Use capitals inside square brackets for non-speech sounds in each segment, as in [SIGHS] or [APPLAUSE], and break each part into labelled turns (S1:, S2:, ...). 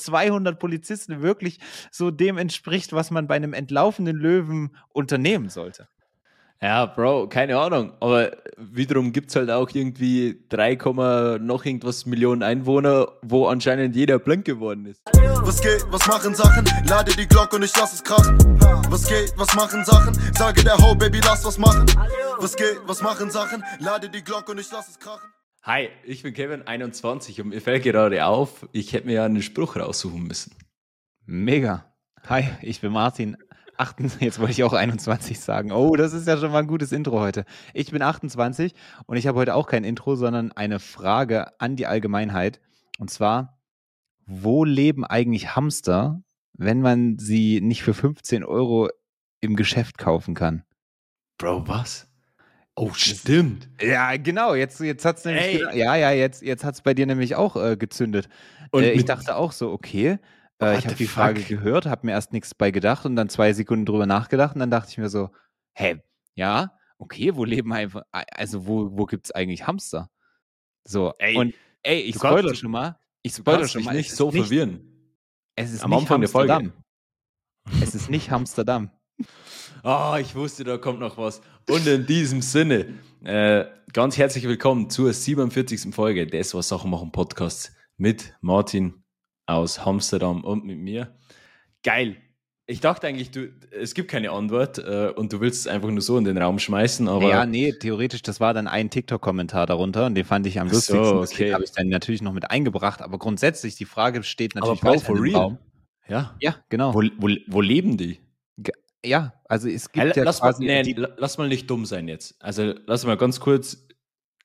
S1: 200 Polizisten wirklich so dem entspricht, was man bei einem entlaufenden Löwen unternehmen sollte.
S2: Ja, Bro, keine Ahnung. Aber wiederum gibt es halt auch irgendwie 3, noch irgendwas Millionen Einwohner, wo anscheinend jeder blind geworden ist.
S3: Was geht, was machen Sachen? Lade die Glocke und ich lass es krachen. Was geht, was machen Sachen? Sage der Ho, Baby, lass was machen. Was geht, was machen Sachen? Lade die Glocke und ich lass es krachen.
S2: Hi, ich bin Kevin, 21 und mir fällt gerade auf, ich hätte mir ja einen Spruch raussuchen müssen.
S1: Mega. Hi, ich bin Martin, 28, [LAUGHS] jetzt wollte ich auch 21 sagen. Oh, das ist ja schon mal ein gutes Intro heute. Ich bin 28 und ich habe heute auch kein Intro, sondern eine Frage an die Allgemeinheit. Und zwar, wo leben eigentlich Hamster, wenn man sie nicht für 15 Euro im Geschäft kaufen kann?
S2: Bro, was? Oh, stimmt.
S1: Ja, genau. Jetzt, jetzt hat es nämlich. Ja, ja, jetzt, jetzt hat es bei dir nämlich auch äh, gezündet. Und äh, ich dachte auch so, okay, äh, ich habe die Frage gehört, habe mir erst nichts bei gedacht und dann zwei Sekunden drüber nachgedacht und dann dachte ich mir so, hä, ja, okay, wo leben einfach, also wo, wo gibt es eigentlich Hamster? So, ey, und ey, ich spoilere schon mal. Ich spoilere schon mal.
S2: nicht so nicht, verwirren.
S1: Es ist Am nicht Anfang Amsterdam. der Folge. Es ist nicht Amsterdam.
S2: Ah, oh, ich wusste, da kommt noch was. Und in diesem Sinne, äh, ganz herzlich willkommen zur 47. Folge des Was Sachen machen Podcasts mit Martin aus Amsterdam und mit mir. Geil. Ich dachte eigentlich, du, es gibt keine Antwort äh, und du willst es einfach nur so in den Raum schmeißen, aber.
S1: Ja, nee, theoretisch, das war dann ein TikTok-Kommentar darunter und den fand ich am lustigsten. So, okay. habe ich dann natürlich noch mit eingebracht, aber grundsätzlich, die Frage steht natürlich
S2: aber for real. Raum.
S1: Ja. Ja, genau.
S2: Wo, wo, wo leben die?
S1: Ja, also es gibt
S2: hey,
S1: ja
S2: lass, mal, nee, lass mal nicht dumm sein jetzt. Also lass mal ganz kurz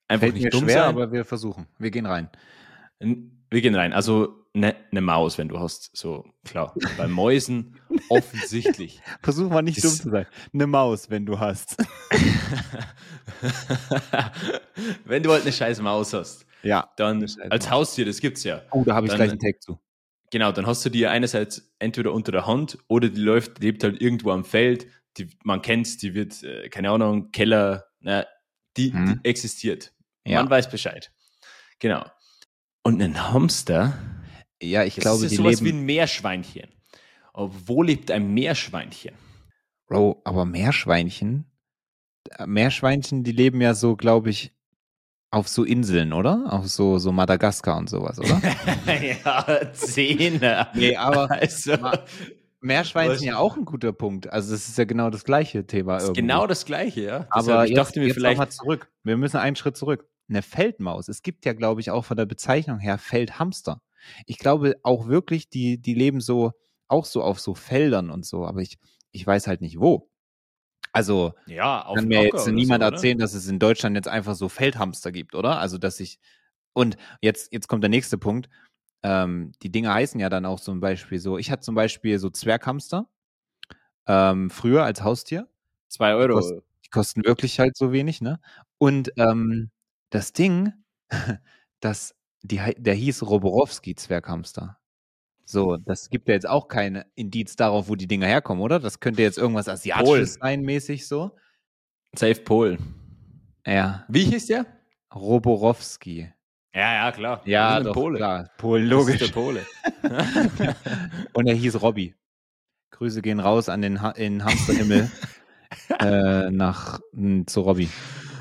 S2: einfach Fällt nicht dumm schwer, sein.
S1: aber wir versuchen. Wir gehen rein.
S2: Wir gehen rein. Also eine ne Maus, wenn du hast. So, klar. Bei Mäusen [LAUGHS] offensichtlich.
S1: Versuch mal nicht dumm zu sein. Eine Maus, wenn du hast. [LAUGHS]
S2: wenn du halt eine scheiß Maus hast.
S1: Ja.
S2: Dann als Haustier, das gibt's ja.
S1: Oh, da habe ich dann, gleich einen Tag zu.
S2: Genau, dann hast du die einerseits entweder unter der Hand oder die läuft, lebt halt irgendwo am Feld. Die, man kennt die wird, äh, keine Ahnung, Keller, na, die, hm. die existiert. Ja. Man weiß Bescheid. Genau. Und ein Hamster,
S1: ja, ich das glaube,
S2: ist die sowas leben wie ein Meerschweinchen. wo lebt ein Meerschweinchen?
S1: Bro, aber Meerschweinchen? Äh, Meerschweinchen, die leben ja so, glaube ich, auf so Inseln, oder? Auf so, so Madagaskar und sowas, oder? [LAUGHS]
S2: ja, Zähne.
S1: nee, aber also, Meerschweinchen ja auch ein guter Punkt. Also das ist ja genau das gleiche Thema.
S2: Das genau das gleiche, ja.
S1: aber ich jetzt, dachte mir jetzt vielleicht mal zurück. Wir müssen einen Schritt zurück. Eine Feldmaus. Es gibt ja, glaube ich, auch von der Bezeichnung her Feldhamster. Ich glaube auch wirklich, die, die leben so, auch so auf so Feldern und so, aber ich, ich weiß halt nicht wo. Also
S2: ja,
S1: kann mir jetzt niemand so, erzählen, dass es in Deutschland jetzt einfach so Feldhamster gibt, oder? Also dass ich und jetzt jetzt kommt der nächste Punkt. Ähm, die Dinge heißen ja dann auch zum Beispiel so. Ich hatte zum Beispiel so Zwerghamster ähm, früher als Haustier.
S2: Zwei Euro. Die
S1: kosten, die kosten wirklich halt so wenig, ne? Und ähm, das Ding, [LAUGHS] das die, der hieß Roborowski Zwerghamster. So, das gibt ja jetzt auch kein Indiz darauf, wo die Dinger herkommen, oder? Das könnte jetzt irgendwas Asiatisches sein, mäßig so.
S2: Safe Pol.
S1: Ja.
S2: Wie hieß der?
S1: Roborowski.
S2: Ja, ja, klar.
S1: Ja, doch, Pole. klar. Polen, logisch.
S2: der Pole. [LAUGHS]
S1: Und er hieß Robby. Grüße gehen raus an den ha in Hamsterhimmel [LAUGHS] äh, nach zu Robby.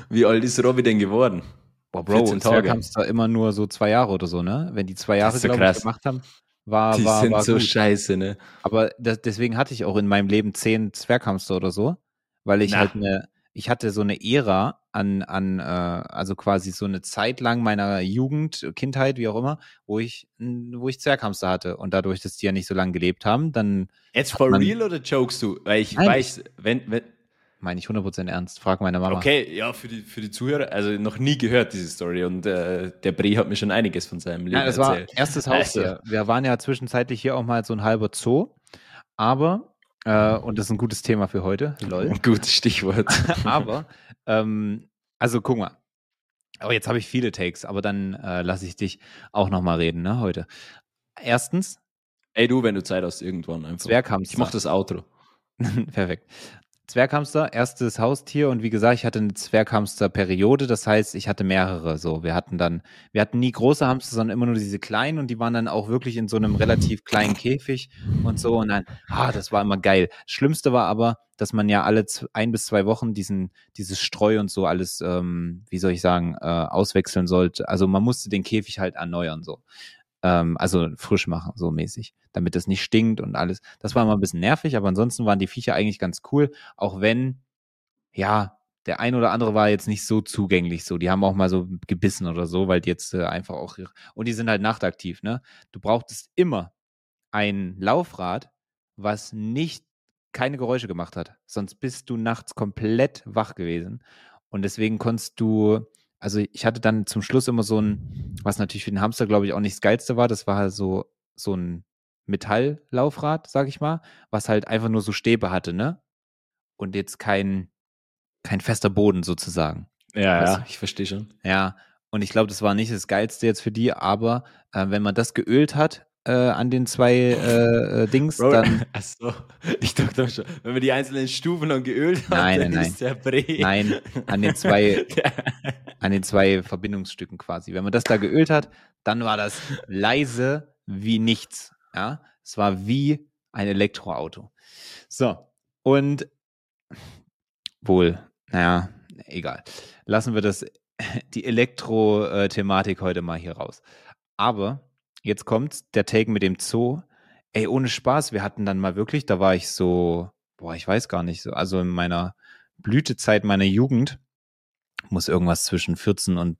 S2: Wie alt ist Robby denn geworden?
S1: Boah, Bro, 14 Tage. Hamster immer nur so zwei Jahre oder so, ne? Wenn die zwei Jahre, so glaube ich, gemacht haben, war,
S2: die
S1: war,
S2: sind
S1: war
S2: so gut. scheiße, ne?
S1: Aber das, deswegen hatte ich auch in meinem Leben zehn Zwerghamster oder so, weil ich Na. halt eine, ich hatte so eine Ära an, an äh, also quasi so eine Zeit lang meiner Jugend, Kindheit, wie auch immer, wo ich, wo ich Zwerghamster hatte. Und dadurch, dass die ja nicht so lange gelebt haben, dann.
S2: Jetzt for real oder jokest du? Weil ich Nein. weiß, wenn, wenn,
S1: meine ich 100% ernst. Frag meine Mama.
S2: Okay, ja, für die, für die Zuhörer, also noch nie gehört diese Story und äh, der Bre hat mir schon einiges von seinem Leben ja,
S1: das
S2: erzählt.
S1: war erstes Haus Also. Wir waren ja zwischenzeitlich hier auch mal so ein halber Zoo, aber, äh, und das ist ein gutes Thema für heute, lol.
S2: Ein gutes Stichwort. [LAUGHS]
S1: aber, ähm, also guck mal. Aber jetzt habe ich viele Takes, aber dann äh, lasse ich dich auch nochmal reden, ne, heute. Erstens.
S2: Ey, du, wenn du Zeit hast, irgendwann einfach.
S1: Zwerghamster.
S2: Ich mach das Outro. [LAUGHS]
S1: Perfekt. Zwerghamster, erstes Haustier und wie gesagt, ich hatte eine Zwerghamster-Periode, das heißt, ich hatte mehrere so. Wir hatten dann, wir hatten nie große Hamster, sondern immer nur diese kleinen und die waren dann auch wirklich in so einem relativ kleinen Käfig und so und dann, ah, das war immer geil. Schlimmste war aber, dass man ja alle ein bis zwei Wochen diesen, dieses Streu und so alles, ähm, wie soll ich sagen, äh, auswechseln sollte. Also man musste den Käfig halt erneuern so ähm, also frisch machen, so mäßig, damit es nicht stinkt und alles. Das war immer ein bisschen nervig, aber ansonsten waren die Viecher eigentlich ganz cool, auch wenn, ja, der ein oder andere war jetzt nicht so zugänglich, so. Die haben auch mal so gebissen oder so, weil die jetzt äh, einfach auch, und die sind halt nachtaktiv, ne? Du brauchtest immer ein Laufrad, was nicht keine Geräusche gemacht hat. Sonst bist du nachts komplett wach gewesen. Und deswegen konntest du also ich hatte dann zum Schluss immer so ein, was natürlich für den Hamster, glaube ich, auch nicht das Geilste war, das war halt so, so ein Metalllaufrad, sag ich mal, was halt einfach nur so Stäbe hatte, ne? Und jetzt kein, kein fester Boden sozusagen.
S2: Ja, also, ja, ich verstehe schon.
S1: Ja, und ich glaube, das war nicht das Geilste jetzt für die, aber äh, wenn man das geölt hat, äh, an den zwei äh, äh, Dings, Bro, dann. [LAUGHS]
S2: Achso, ich dachte schon, wenn man die einzelnen Stufen dann geölt hat,
S1: nein,
S2: dann
S1: nein,
S2: ist der Bre.
S1: Nein, an den zwei, [LAUGHS] an den zwei Verbindungsstücken quasi. Wenn man das da geölt hat, dann war das leise wie nichts. Ja, es war wie ein Elektroauto. So, und wohl, naja, egal. Lassen wir das, die Elektro-Thematik heute mal hier raus. Aber jetzt kommt der Take mit dem Zoo. Ey, ohne Spaß, wir hatten dann mal wirklich, da war ich so, boah, ich weiß gar nicht, so, also in meiner Blütezeit meiner Jugend, muss irgendwas zwischen 14 und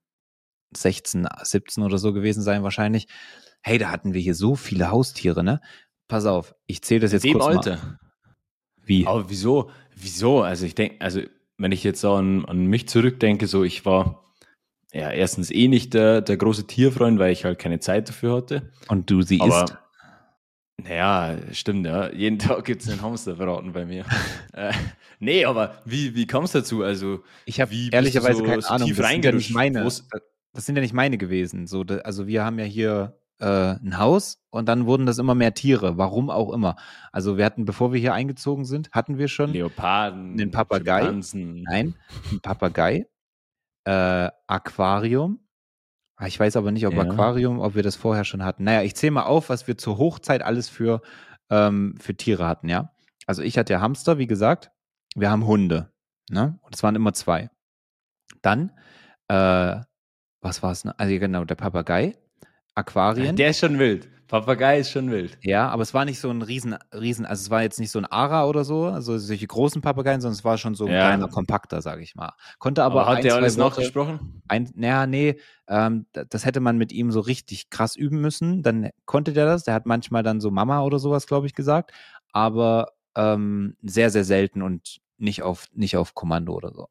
S1: 16, 17 oder so gewesen sein wahrscheinlich. Hey, da hatten wir hier so viele Haustiere, ne? Pass auf, ich zähle das jetzt
S2: Dem
S1: kurz
S2: Alter.
S1: mal. Wie?
S2: Aber wieso? Wieso? Also ich denke, also wenn ich jetzt an, an mich zurückdenke, so ich war ja, erstens eh nicht der, der große Tierfreund, weil ich halt keine Zeit dafür hatte.
S1: Und du sie
S2: Aber,
S1: isst?
S2: Naja, stimmt, ja. Jeden [LAUGHS] Tag gibt es einen Hamster verraten bei mir. [LAUGHS] äh, nee, aber wie, wie kam es dazu? Also,
S1: ich habe ehrlicherweise
S2: so,
S1: keine
S2: so
S1: Ahnung.
S2: tief
S1: Das sind, ja nicht meine, das sind ja nicht meine gewesen. So, also wir haben ja hier äh, ein Haus und dann wurden das immer mehr Tiere, warum auch immer. Also wir hatten, bevor wir hier eingezogen sind, hatten wir schon
S2: Leoparden,
S1: Den Papagei? Nein, ein Papagei, äh, Aquarium. Ah, Ich weiß aber nicht, ob
S2: Ja.
S1: Aquarium, ob wir das vorher schon hatten. Naja, ich zähle mal auf, was wir zur Hochzeit alles für, ähm, für Tiere hatten, ja. Also ich hatte ja Hamster, wie gesagt. Wir haben Hunde, ne? Und es waren immer zwei. Dann, äh, was war es? Ne? Also genau, der Papagei, Aquarien.
S2: Der ist schon wild. Papagei ist schon wild.
S1: Ja, aber es war nicht so ein riesen, riesen, also es war jetzt nicht so ein Ara oder so, also solche großen Papageien, sondern es war schon so ein
S2: Ja.
S1: kleiner, kompakter, sage ich mal. Konnte aber,
S2: Aber, hat
S1: ein,
S2: der alles
S1: Worte-
S2: nachgesprochen?
S1: ein, naja, nee, ähm, da- das hätte man mit ihm so richtig krass üben müssen. Dann konnte der das. Der hat manchmal dann so Mama oder sowas, glaube ich, gesagt. Aber ähm, sehr, sehr selten und nicht auf, nicht auf Kommando oder so.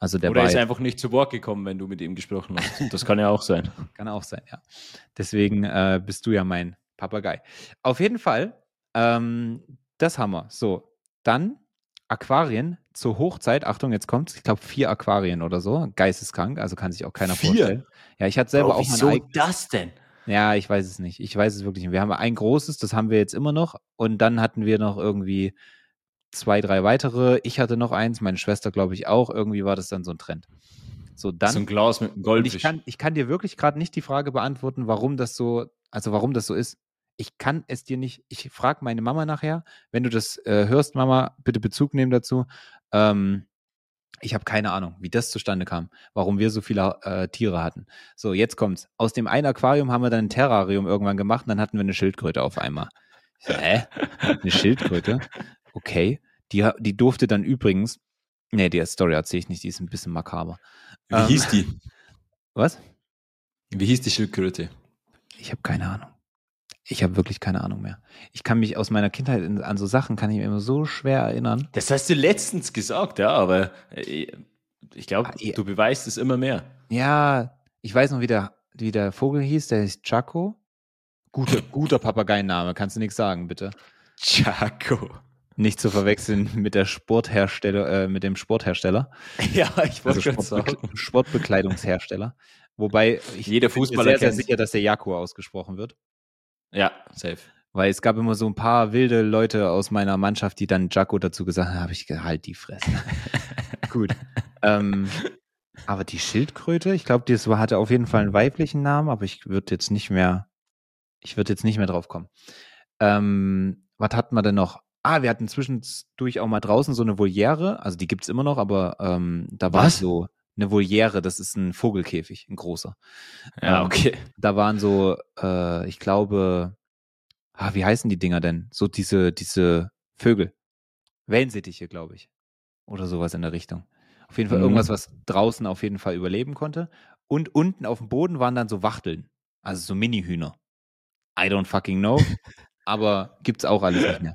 S1: Also der
S2: Oder
S1: war
S2: ist einfach nicht zu Wort gekommen, wenn du mit ihm gesprochen hast? [LAUGHS] Das kann ja auch sein.
S1: Kann auch sein, ja. Deswegen äh, bist du ja mein Papagei. Auf jeden Fall, ähm, das haben wir. So, dann Aquarien zur Hochzeit. Achtung, jetzt kommt's. Ich glaube, vier Aquarien oder so. Geisteskrank, also kann sich auch keiner
S2: Vier?
S1: vorstellen. Ja, ich hatte selber
S2: Bro,
S1: auch mein
S2: wieso
S1: eigenes.
S2: das denn?
S1: Ja, ich weiß es nicht. Ich weiß es wirklich nicht. Wir haben ein großes, das haben wir jetzt immer noch. Und dann hatten wir noch irgendwie zwei, drei weitere. Ich hatte noch eins, meine Schwester, glaube ich, auch. Irgendwie war das dann so ein Trend. So, dann.
S2: so ein Glas mit einem Goldfisch.
S1: ich kann, ich kann dir wirklich gerade nicht die Frage beantworten, warum das so, also warum das so ist. Ich kann es dir nicht, ich frage meine Mama nachher, wenn du das äh, hörst, Mama, bitte Bezug nehmen dazu. Ähm, ich habe keine Ahnung, wie das zustande kam, warum wir so viele äh, Tiere hatten. So, jetzt kommt's. Aus dem einen Aquarium haben wir dann ein Terrarium irgendwann gemacht und dann hatten wir eine Schildkröte auf einmal. Ich so, hä? Eine Schildkröte? Okay. Die, die durfte dann übrigens, nee, die Story erzähle ich nicht, die ist ein bisschen makaber.
S2: Wie
S1: Ähm,
S2: hieß die? [LAUGHS]
S1: Was?
S2: Wie hieß die Schildkröte?
S1: Ich habe keine Ahnung. Ich habe wirklich keine Ahnung mehr. Ich kann mich aus meiner Kindheit in, an so Sachen kann ich mir immer so schwer erinnern.
S2: Das hast du letztens gesagt, ja, aber äh, ich glaube,
S1: Ah, ja.
S2: du beweist es immer mehr.
S1: Ja, ich weiß noch, wie der, wie der Vogel hieß. Der ist Chaco. Guter, guter Papageienname, kannst du nichts sagen, bitte.
S2: Chaco.
S1: Nicht zu verwechseln mit der Sporthersteller, äh, mit dem Sporthersteller. [LAUGHS]
S2: Ja, ich wollte
S1: Also
S2: gerade
S1: Sportbe
S2: sagen.
S1: Sportbekleidungshersteller. Wobei ich
S2: Jeder
S1: bin mir
S2: Fußballer
S1: sehr, sehr sicher, dass der Jaguar ausgesprochen wird.
S2: Ja, safe.
S1: Weil es gab immer so ein paar wilde Leute aus meiner Mannschaft, die dann Jaco dazu gesagt haben, habe ich halt die Fresse. [LAUGHS] Gut. ähm, aber die Schildkröte, ich glaube, das hatte auf jeden Fall einen weiblichen Namen, aber ich würde jetzt nicht mehr, ich würde jetzt nicht mehr drauf kommen. Ähm, was hatten wir denn noch? Ah, wir hatten zwischendurch auch mal draußen so eine Voliere, also die gibt es immer noch, aber ähm, da war so eine Voliere, das ist ein Vogelkäfig, ein großer.
S2: Ja, ähm, okay.
S1: da waren so, äh, ich glaube, ah, wie heißen die Dinger denn? So diese, diese Vögel. Wellensittiche, glaube ich. Oder sowas in der Richtung. Auf jeden Fall mhm. irgendwas, was draußen auf jeden Fall überleben konnte. Und unten auf dem Boden waren dann so Wachteln. Also so Mini-Hühner. I don't fucking know. [LAUGHS] aber gibt's auch alles nicht mehr.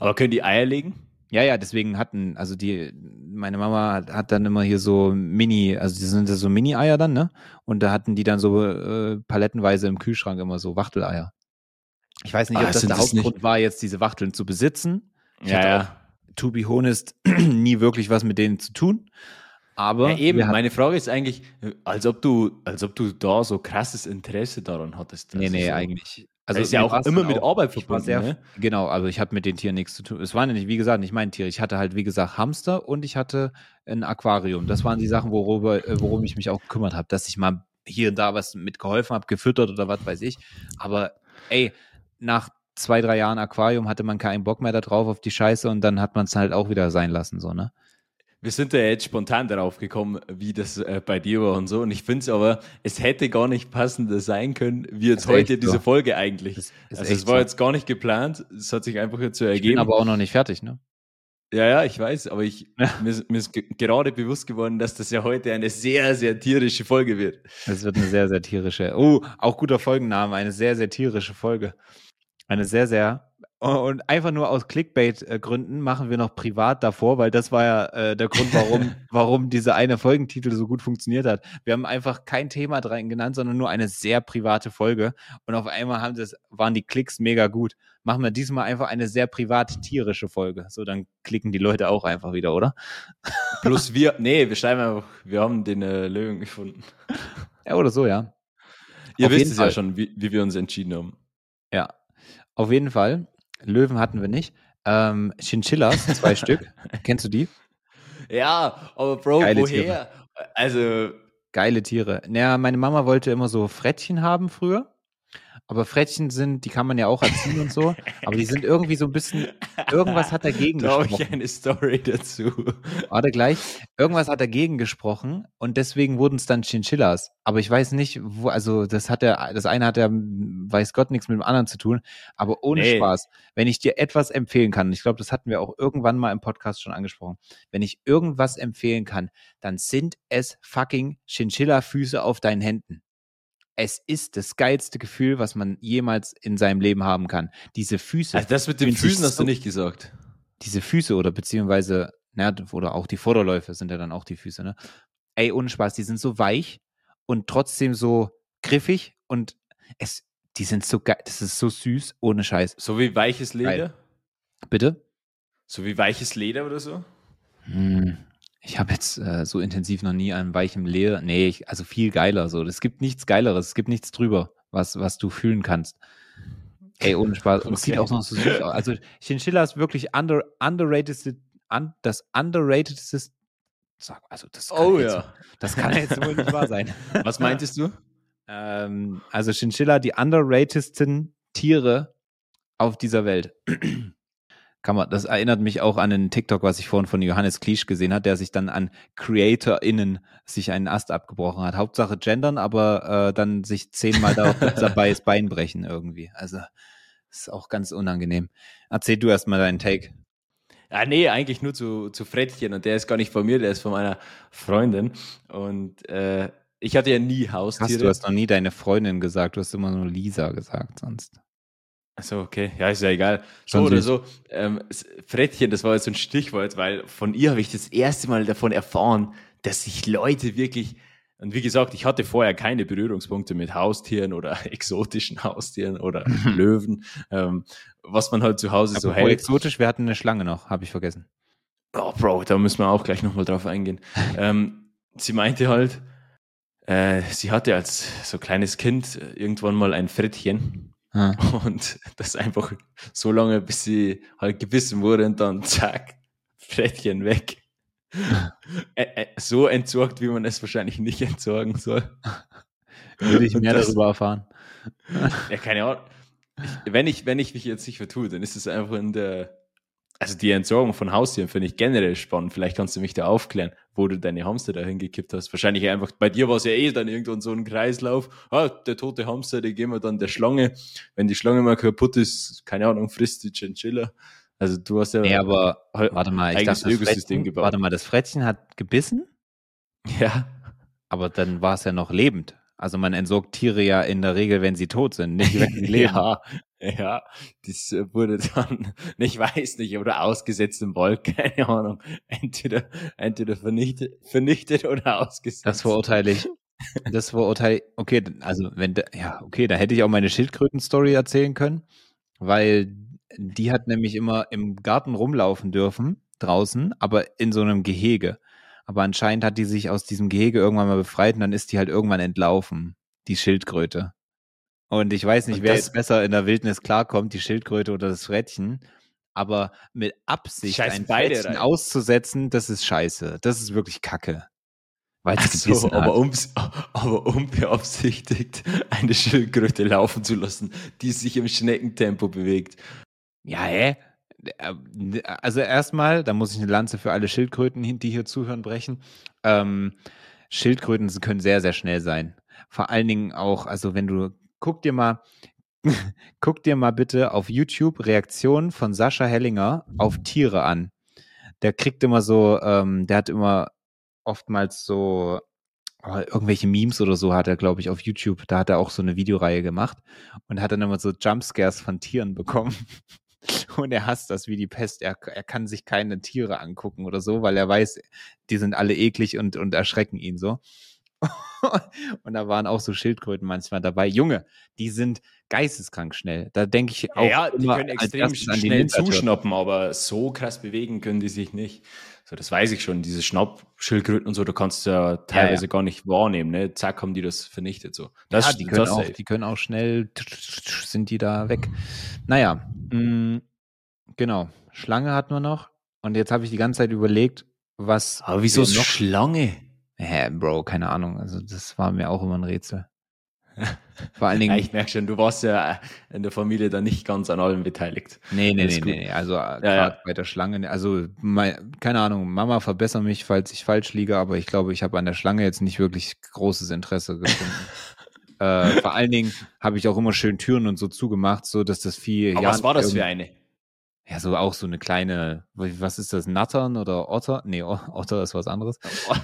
S2: Aber können die Eier legen?
S1: Ja, ja, deswegen hatten, also die, meine Mama hat, hat dann immer hier so Mini, also die sind so Mini-Eier dann, ne? Und da hatten die dann so äh, palettenweise im Kühlschrank immer so Wachteleier. Ich weiß nicht, ob ah, das der das Hauptgrund nicht? war, jetzt diese Wachteln zu besitzen. Ich
S2: ja, ja.
S1: to be honest, [CLEARS THROAT] nie wirklich was mit denen zu tun. Aber
S2: ja, eben, meine Frage ist eigentlich, als ob du, als ob du da so krasses Interesse daran hattest.
S1: Nee, nee,
S2: so.
S1: eigentlich.
S2: Also ist ja auch immer mit auch, Arbeit verbunden. Ne?
S1: Genau, also ich habe mit den Tieren nichts zu tun. Es waren ja nicht, wie gesagt, nicht meine Tiere. Ich hatte halt, wie gesagt, Hamster und ich hatte ein Aquarium. Das waren die Sachen, worüber, äh, worum ich mich auch gekümmert habe, dass ich mal hier und da was mitgeholfen habe, gefüttert oder was weiß ich. Aber ey, nach zwei, drei Jahren Aquarium hatte man keinen Bock mehr da drauf auf die Scheiße und dann hat man es halt auch wieder sein lassen, so, ne?
S2: Wir sind ja jetzt spontan darauf gekommen, wie das äh, bei dir war und so. Und ich finde es aber, es hätte gar nicht passender sein können, wie jetzt heute so. diese Folge eigentlich. Das, also es war so. jetzt gar nicht geplant. Es hat sich einfach jetzt so ergeben. Ich bin
S1: aber auch noch nicht fertig, ne?
S2: Ja, ja, ich weiß, aber ich, mir, mir ist gerade bewusst geworden, dass das ja heute eine sehr, sehr tierische Folge wird.
S1: Es wird eine sehr, sehr tierische. Oh, auch guter Folgenname, eine sehr, sehr tierische Folge. Eine sehr, sehr und einfach nur aus Clickbait-Gründen machen wir noch privat davor, weil das war ja äh, der Grund, warum, [LAUGHS] warum diese eine Folgentitel so gut funktioniert hat. Wir haben einfach kein Thema dran genannt, sondern nur eine sehr private Folge. Und auf einmal haben das, waren die Klicks mega gut. Machen wir diesmal einfach eine sehr privat tierische Folge. So, dann klicken die Leute auch einfach wieder, oder? [LAUGHS]
S2: Plus wir, nee, wir schreiben einfach, wir haben den äh, Löwen gefunden.
S1: Ja, oder so, ja.
S2: Ihr auf wisst es ja schon, wie, wie wir uns entschieden haben.
S1: Ja, auf jeden Fall. Löwen hatten wir nicht. Ähm, Chinchillas, zwei [LAUGHS] Stück. Kennst du die?
S2: Ja, aber Bro, Geile woher? Tiere. Also.
S1: Geile Tiere. Naja, meine Mama wollte immer so Frettchen haben früher. Aber Frettchen sind, die kann man ja auch erziehen und so, aber die sind irgendwie so ein bisschen, irgendwas hat dagegen
S2: da gesprochen. ich eine Story dazu.
S1: Warte gleich. Irgendwas hat dagegen gesprochen und deswegen wurden es dann Chinchillas. Aber ich weiß nicht, wo, also das hat ja, das eine hat ja, weiß Gott, nichts mit dem anderen zu tun. Aber ohne nee. Spaß, wenn ich dir etwas empfehlen kann, ich glaube, das hatten wir auch irgendwann mal im Podcast schon angesprochen, wenn ich irgendwas empfehlen kann, dann sind es fucking Chinchilla-Füße auf deinen Händen es ist das geilste Gefühl, was man jemals in seinem Leben haben kann. Diese Füße.
S2: Also das mit den Füßen hast du nicht gesagt.
S1: Diese Füße oder beziehungsweise, na, oder auch die Vorderläufe sind ja dann auch die Füße, ne? Ey, ohne Spaß, die sind so weich und trotzdem so griffig und es, die sind so geil, das ist so süß, ohne Scheiß.
S2: So wie weiches Leder? Geil.
S1: Bitte?
S2: So wie weiches Leder oder so?
S1: Hm, ich habe jetzt äh, so intensiv noch nie an weichem Leder. Nee, ich, also viel geiler so. Es gibt nichts Geileres, es gibt nichts drüber, was, was du fühlen kannst. Ey, ohne Spaß. Und es sieht auch noch so süß aus. Also Chinchilla ist wirklich under, underrated, un, das underratedste. Also das kann,
S2: oh,
S1: jetzt,
S2: ja.
S1: das kann jetzt wohl nicht wahr sein. [LAUGHS]
S2: Was meintest du?
S1: Ähm, also Chinchilla, die underratedsten Tiere auf dieser Welt kann man, das erinnert mich auch an einen TikTok, was ich vorhin von Johannes Kliesch gesehen hat, der sich dann an CreatorInnen sich einen Ast abgebrochen hat. Hauptsache gendern, aber äh, dann sich zehnmal dabei [LAUGHS] das Bein brechen irgendwie. Also ist auch ganz unangenehm. Erzähl du erstmal deinen Take.
S2: Ja, nee, eigentlich nur zu, zu Frettchen und der ist gar nicht von mir, der ist von meiner Freundin. Und äh, ich hatte ja nie Haustiere.
S1: Hast du hast noch nie deine Freundin gesagt, du hast immer nur Lisa gesagt sonst.
S2: Achso, okay. Ja, ist ja egal. So oder so. Ähm, Frettchen, das war jetzt so ein Stichwort, weil von ihr habe ich das erste Mal davon erfahren, dass sich Leute wirklich, und wie gesagt, ich hatte vorher keine Berührungspunkte mit Haustieren oder [LAUGHS] exotischen Haustieren oder Löwen, ähm, was man halt zu Hause Aber so hält.
S1: exotisch, wir hatten eine Schlange noch, habe ich vergessen.
S2: Oh, Bro, da müssen wir auch gleich nochmal drauf eingehen. [LAUGHS] ähm, sie meinte halt, äh, sie hatte als so kleines Kind irgendwann mal ein Frettchen Hm. [LAUGHS] Und das einfach so lange, bis sie halt gebissen wurde und dann zack, Frettchen weg. so entsorgt, wie man es wahrscheinlich nicht entsorgen soll. [LAUGHS]
S1: Würde ich mehr das, darüber erfahren.
S2: Ja, keine Ahnung. Ich, wenn, ich, wenn ich mich jetzt nicht vertue, dann ist es einfach in der, also die Entsorgung von Haustieren finde ich generell spannend. Vielleicht kannst du mich da aufklären, wo du deine Hamster da hingekippt hast. Wahrscheinlich einfach, bei dir war es ja eh dann irgendwann so ein Kreislauf. Ah, der tote Hamster, den geben wir dann der Schlange. Wenn die Schlange mal kaputt ist, keine Ahnung, frisst die Chinchilla. Also du hast ja.
S1: Nee, aber warte mal, ich dachte, das Frettchen, gebaut. warte mal, das Frettchen hat gebissen?
S2: Ja.
S1: Aber dann war es ja noch lebend. Also man entsorgt Tiere ja in der Regel, wenn sie tot sind, nicht wenn sie [LAUGHS] leben.
S2: ja, [LAUGHS] ja, das äh, wurde dann, [LAUGHS] ich weiß nicht, oder ausgesetzt im Wald, [LAUGHS] keine Ahnung. Entweder, entweder vernichtet, vernichtet oder ausgesetzt.
S1: Das verurteile ich. Das verurteile ich. Okay, also wenn, ja, okay, da hätte ich auch meine Schildkröten-Story erzählen können, weil die hat nämlich immer im Garten rumlaufen dürfen, draußen, aber in so einem Gehege. Aber anscheinend hat die sich aus diesem Gehege irgendwann mal befreit und dann ist die halt irgendwann entlaufen, die Schildkröte. Und ich weiß nicht, wer jetzt besser in der Wildnis klarkommt, die Schildkröte oder das Frettchen. Aber mit Absicht
S2: Scheiß ein Frettchen
S1: auszusetzen, das ist scheiße. Das ist wirklich Kacke.
S2: Weil es so, aber, ums, aber unbeabsichtigt eine Schildkröte laufen zu lassen, die sich im Schneckentempo bewegt.
S1: Ja, hä? Äh, also erstmal, da muss ich eine Lanze für alle Schildkröten, die hier zuhören, brechen. Ähm, Schildkröten können sehr, sehr schnell sein. Vor allen Dingen auch, also wenn du, guck dir mal, [LAUGHS] guck dir mal bitte auf YouTube Reaktionen von Sascha Hellinger auf Tiere an. Der kriegt immer so, ähm, der hat immer oftmals so oh, irgendwelche Memes oder so hat er, glaube ich, auf YouTube. Da hat er auch so eine Videoreihe gemacht und hat dann immer so Jumpscares von Tieren bekommen. [LAUGHS] und er hasst das wie die Pest. Er, er kann sich keine Tiere angucken oder so, weil er weiß, die sind alle eklig und, und erschrecken ihn so. Und da waren auch so Schildkröten manchmal dabei. Junge, die sind geisteskrank schnell. Da denke ich auch.
S2: Ja, die können extrem schnell zuschnappen, aber so krass bewegen können die sich nicht. So, das weiß ich schon. Diese Schnappschildkröten und so, da kannst du ja teilweise ja, ja. gar nicht wahrnehmen. Ne? Zack, haben die das vernichtet. So. Das,
S1: ja, die können, auch, die können auch schnell, sind die da weg. Naja, mh, mm, genau. Schlange hatten wir noch. Und jetzt habe ich die ganze Zeit überlegt, was.
S2: Aber wieso noch Schlange?
S1: Hä, Bro, keine Ahnung. Also, das war mir auch immer ein Rätsel.
S2: Vor allen [LAUGHS] Dingen. Ja, ich merke schon, du warst ja in der Familie da nicht ganz an allem beteiligt.
S1: Nee, nee, nee, nee, Also, ja, ja. bei der Schlange, also, mein, keine Ahnung, Mama, verbessere mich, falls ich falsch liege, aber ich glaube, ich habe an der Schlange jetzt nicht wirklich großes Interesse gefunden. [LAUGHS] äh, vor allen Dingen habe ich auch immer schön Türen und so zugemacht, so dass das Vieh.
S2: Aber was war das für eine?
S1: Ja, so auch so eine kleine, was ist das, Nattern oder Otter? Nee, [LAUGHS] Otter ist was anderes.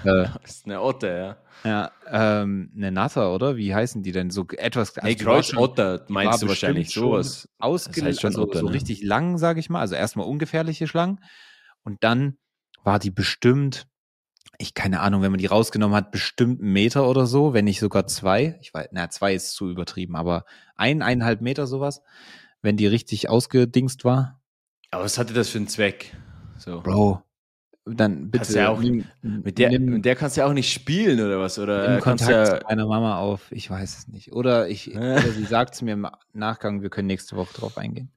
S2: äh, [LAUGHS] ist eine Otter, ja.
S1: Ja, ähm, eine Natter, oder? Wie heißen die denn? So etwas.
S2: Also nee, Kreuzotter meinst du wahrscheinlich sowas.
S1: Ausgelegt, das heißt also, so ne? richtig lang, sage ich mal. Also erstmal ungefährliche Schlangen. Und dann war die bestimmt, ich keine Ahnung, wenn man die rausgenommen hat, bestimmt einen Meter oder so, wenn nicht sogar zwei. Ich weiß, na, zwei ist zu übertrieben, aber ein, eineinhalb Meter sowas, wenn die richtig ausgedingst war.
S2: Aber was hatte das für einen Zweck? So.
S1: Bro, dann bitte.
S2: Ja auch, nimm, mit, der, nimm, mit der kannst du ja auch nicht spielen oder was? Oder
S1: Im Kontakt ja, zu meiner Mama auf, ich weiß es nicht. Oder, ich, oder sie sagt zu mir im Nachgang, wir können nächste Woche drauf eingehen.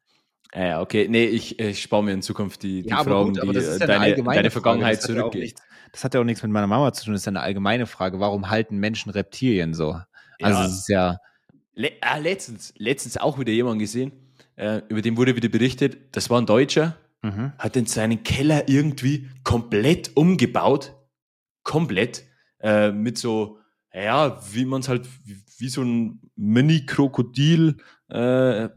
S2: Ja, okay. Nee, ich, ich spare mir in Zukunft die, die ja, Fragen, gut, die ja deine, deine Vergangenheit zurückgehen.
S1: Das hat ja auch nichts mit meiner Mama zu tun, das ist eine allgemeine Frage. Warum halten Menschen Reptilien so? Also, es ist ja.
S2: Le ah, letztens, letztens auch wieder jemand gesehen, äh, über den wurde wieder berichtet, das war ein Deutscher, mhm. hat in seinen Keller irgendwie komplett umgebaut, komplett, äh, mit so, ja, wie man es halt, wie, wie, so ein Mini-Krokodil, äh,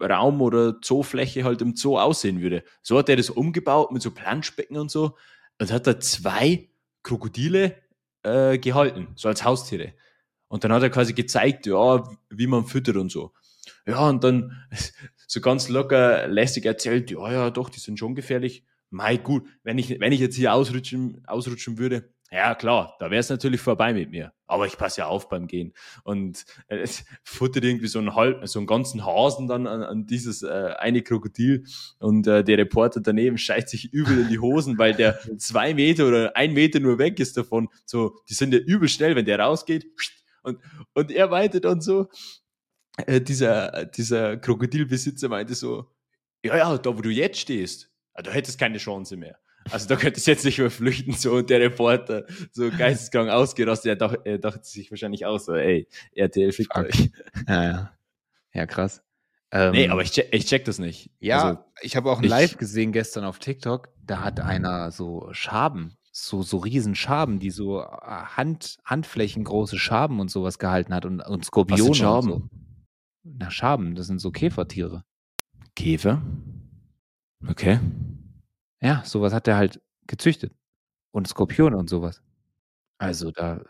S2: Raum oder Zoofläche halt im Zoo aussehen würde. So hat er das umgebaut mit so Planschbecken und so und hat da zwei Krokodile äh, gehalten, so als Haustiere. Und dann hat er quasi gezeigt, ja, wie man füttert und so. Ja, und dann so ganz locker lässig erzählt, ja, ja, doch, die sind schon gefährlich. Mai gut, wenn ich, wenn ich jetzt hier ausrutschen, ausrutschen würde, ja klar, da wäre es natürlich vorbei mit mir. Aber ich passe ja auf beim Gehen. Und äh, es futtert irgendwie so einen halb, so einen ganzen Hasen dann an, an dieses äh, eine Krokodil. Und äh, der Reporter daneben scheißt sich übel in die Hosen, weil der [LAUGHS] zwei Meter oder ein Meter nur weg ist davon. So, die sind ja übel schnell, wenn der rausgeht. Und, und er meinte dann so, äh, dieser, dieser Krokodilbesitzer meinte so, ja, ja, da wo du jetzt stehst, ah, da hättest keine Chance mehr. Also da könntest du jetzt nicht mehr flüchten, so und der Reporter, so geisteskrank ausgerastet, er, dacht, er dachte sich wahrscheinlich auch so, ey, RTL fickt euch. [LAUGHS]
S1: Ja, ja. Ja, krass.
S2: Ähm, nee, aber ich check, ich check das nicht.
S1: Ja, also, ich habe auch ein Live gesehen gestern auf TikTok, da hat einer so Schaben, so, so riesen Schaben, die so äh, Hand, Handflächengroße Schaben und sowas gehalten hat und, und Skorpione. Was sind
S2: Schaben? So.
S1: Na, Schaben, das sind so Käfertiere.
S2: Käfer? Okay.
S1: Ja, sowas hat er halt gezüchtet. Und Skorpione und sowas. Also da,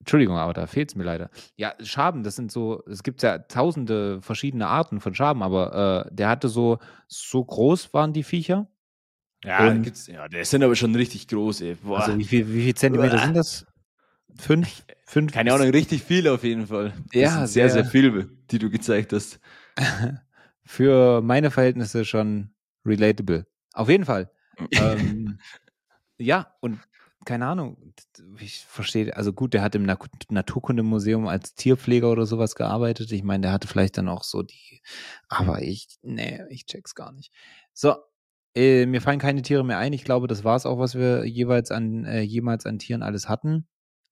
S1: Entschuldigung, aber da fehlt es mir leider. Ja, Schaben, das sind so, es gibt ja tausende verschiedene Arten von Schaben, aber äh, der hatte so, so groß waren die Viecher.
S2: Ja, gibt's, ja, der sind aber schon richtig groß, ey.
S1: Boah. Also wie viel, wie viel Zentimeter Boah. sind das? Fünf? Fünf?
S2: Keine Ahnung, richtig viel auf jeden Fall. Das ja, sehr, sehr, sehr viel, die du gezeigt hast. [LAUGHS]
S1: Für meine Verhältnisse schon relatable. Auf jeden Fall ähm, ja, und keine Ahnung, ich verstehe, also gut, der hat im Naturkundemuseum als Tierpfleger oder sowas gearbeitet. Ich meine, der hatte vielleicht dann auch so die, aber ich, nee, ich check's gar nicht. So, äh, mir fallen keine Tiere mehr ein. Ich glaube, das war es auch, was wir jeweils an, äh, jemals an Tieren alles hatten.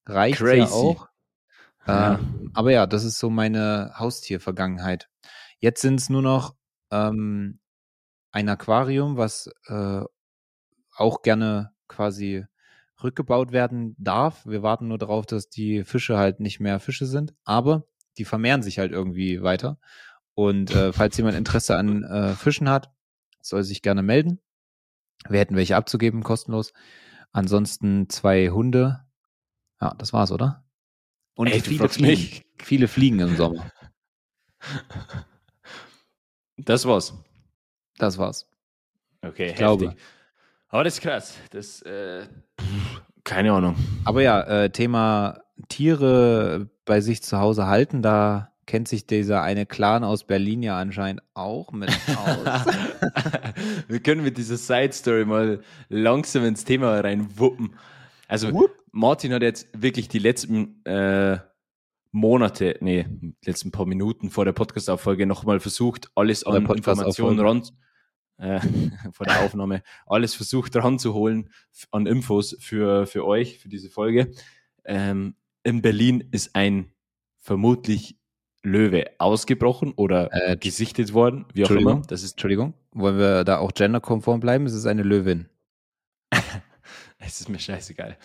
S1: Reicht Crazy. ja auch. Ja. Ähm, aber ja, das ist so meine Haustiervergangenheit. Jetzt sind es nur noch ähm, ein Aquarium, was äh, auch gerne quasi rückgebaut werden darf. Wir warten nur darauf, dass die Fische halt nicht mehr Fische sind, aber die vermehren sich halt irgendwie weiter. Und äh, falls jemand Interesse an äh, Fischen hat, soll sich gerne melden. Wir hätten welche abzugeben, kostenlos. Ansonsten zwei Hunde. Ja, das war's, oder?
S2: Und Ey, viele, Fliegen,
S1: viele Fliegen im Sommer. [LAUGHS]
S2: Das war's.
S1: Das war's.
S2: Okay, ich glaube. Aber das ist krass. Das, äh, keine Ahnung.
S1: Aber ja, äh, Thema Tiere bei sich zu Hause halten, da kennt sich dieser eine Clan aus Berlin ja anscheinend auch mit aus. [LAUGHS]
S2: Wir können mit dieser Side Story mal langsam ins Thema reinwuppen. Also Whoop. Martin hat jetzt wirklich die letzten äh, Monate, nee, letzten paar Minuten vor der Podcast-Auffolge nochmal versucht, alles an Informationen rund, äh, [LAUGHS] vor der Aufnahme alles versucht ranzuholen an Infos für, für euch, für diese Folge. Ähm, in Berlin ist ein vermutlich Löwe ausgebrochen oder äh, gesichtet worden,
S1: wie auch immer. Das ist Entschuldigung, wollen wir da auch genderkonform bleiben? Es ist eine Löwin. [LAUGHS]
S2: es ist mir scheißegal.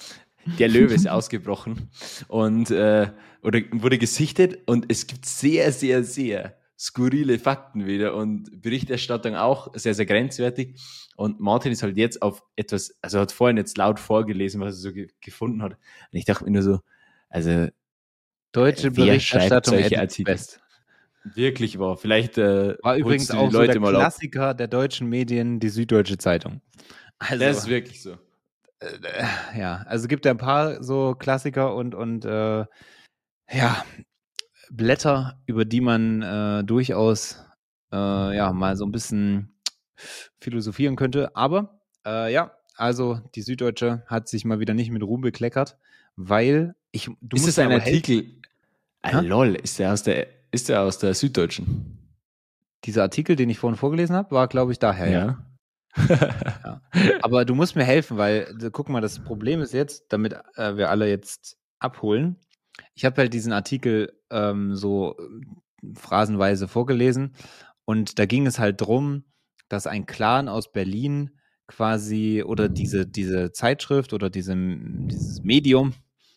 S2: Der Löwe ist ausgebrochen und äh, oder wurde gesichtet und es gibt sehr, sehr, sehr skurrile Fakten wieder und Berichterstattung auch sehr, sehr grenzwertig. Und Martin ist halt jetzt auf etwas, also hat vorhin jetzt laut vorgelesen, was er so ge gefunden hat. Und ich dachte mir nur so, also
S1: deutsche Berichterstattung
S2: solche. Best. Wirklich war. Vielleicht
S1: äh, war übrigens auch so der Klassiker der deutschen Medien, die Süddeutsche Zeitung.
S2: Also, das ist wirklich so.
S1: Äh, ja, also gibt ja ein paar so Klassiker und und äh, ja, Blätter, über die man äh, durchaus äh, ja mal so ein bisschen philosophieren könnte. Aber äh, ja, also die Süddeutsche hat sich mal wieder nicht mit Ruhm bekleckert, weil ich.
S2: Du ist es ein Artikel? Ah, lol, ist der aus der ist der aus der Süddeutschen?
S1: Dieser Artikel, den ich vorhin vorgelesen habe, war, glaube ich, daher. Ja. ja. [LAUGHS] Aber du musst mir helfen, weil guck mal, das Problem ist jetzt, damit äh, wir alle jetzt abholen. Ich habe halt diesen Artikel ähm, so äh, phrasenweise vorgelesen und da ging es halt drum, dass ein Clan aus Berlin quasi oder diese, diese Zeitschrift oder diese, dieses Medium,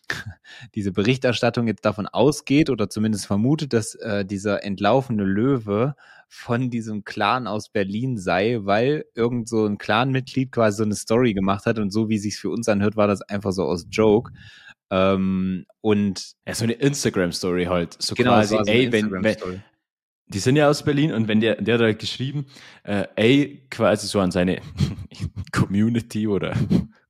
S1: [LAUGHS] diese Berichterstattung jetzt davon ausgeht oder zumindest vermutet, dass äh, dieser entlaufene Löwe von diesem Clan aus Berlin sei, weil irgend so ein Clanmitglied quasi so eine Story gemacht hat und so wie sich für uns anhört, war das einfach so aus Joke. Ähm, und
S2: ja, so eine Instagram-Story halt. So genau, quasi, so ey, wenn, wenn, die sind ja aus Berlin und wenn der, der hat halt geschrieben, äh, ey, quasi so an seine [LAUGHS] Community oder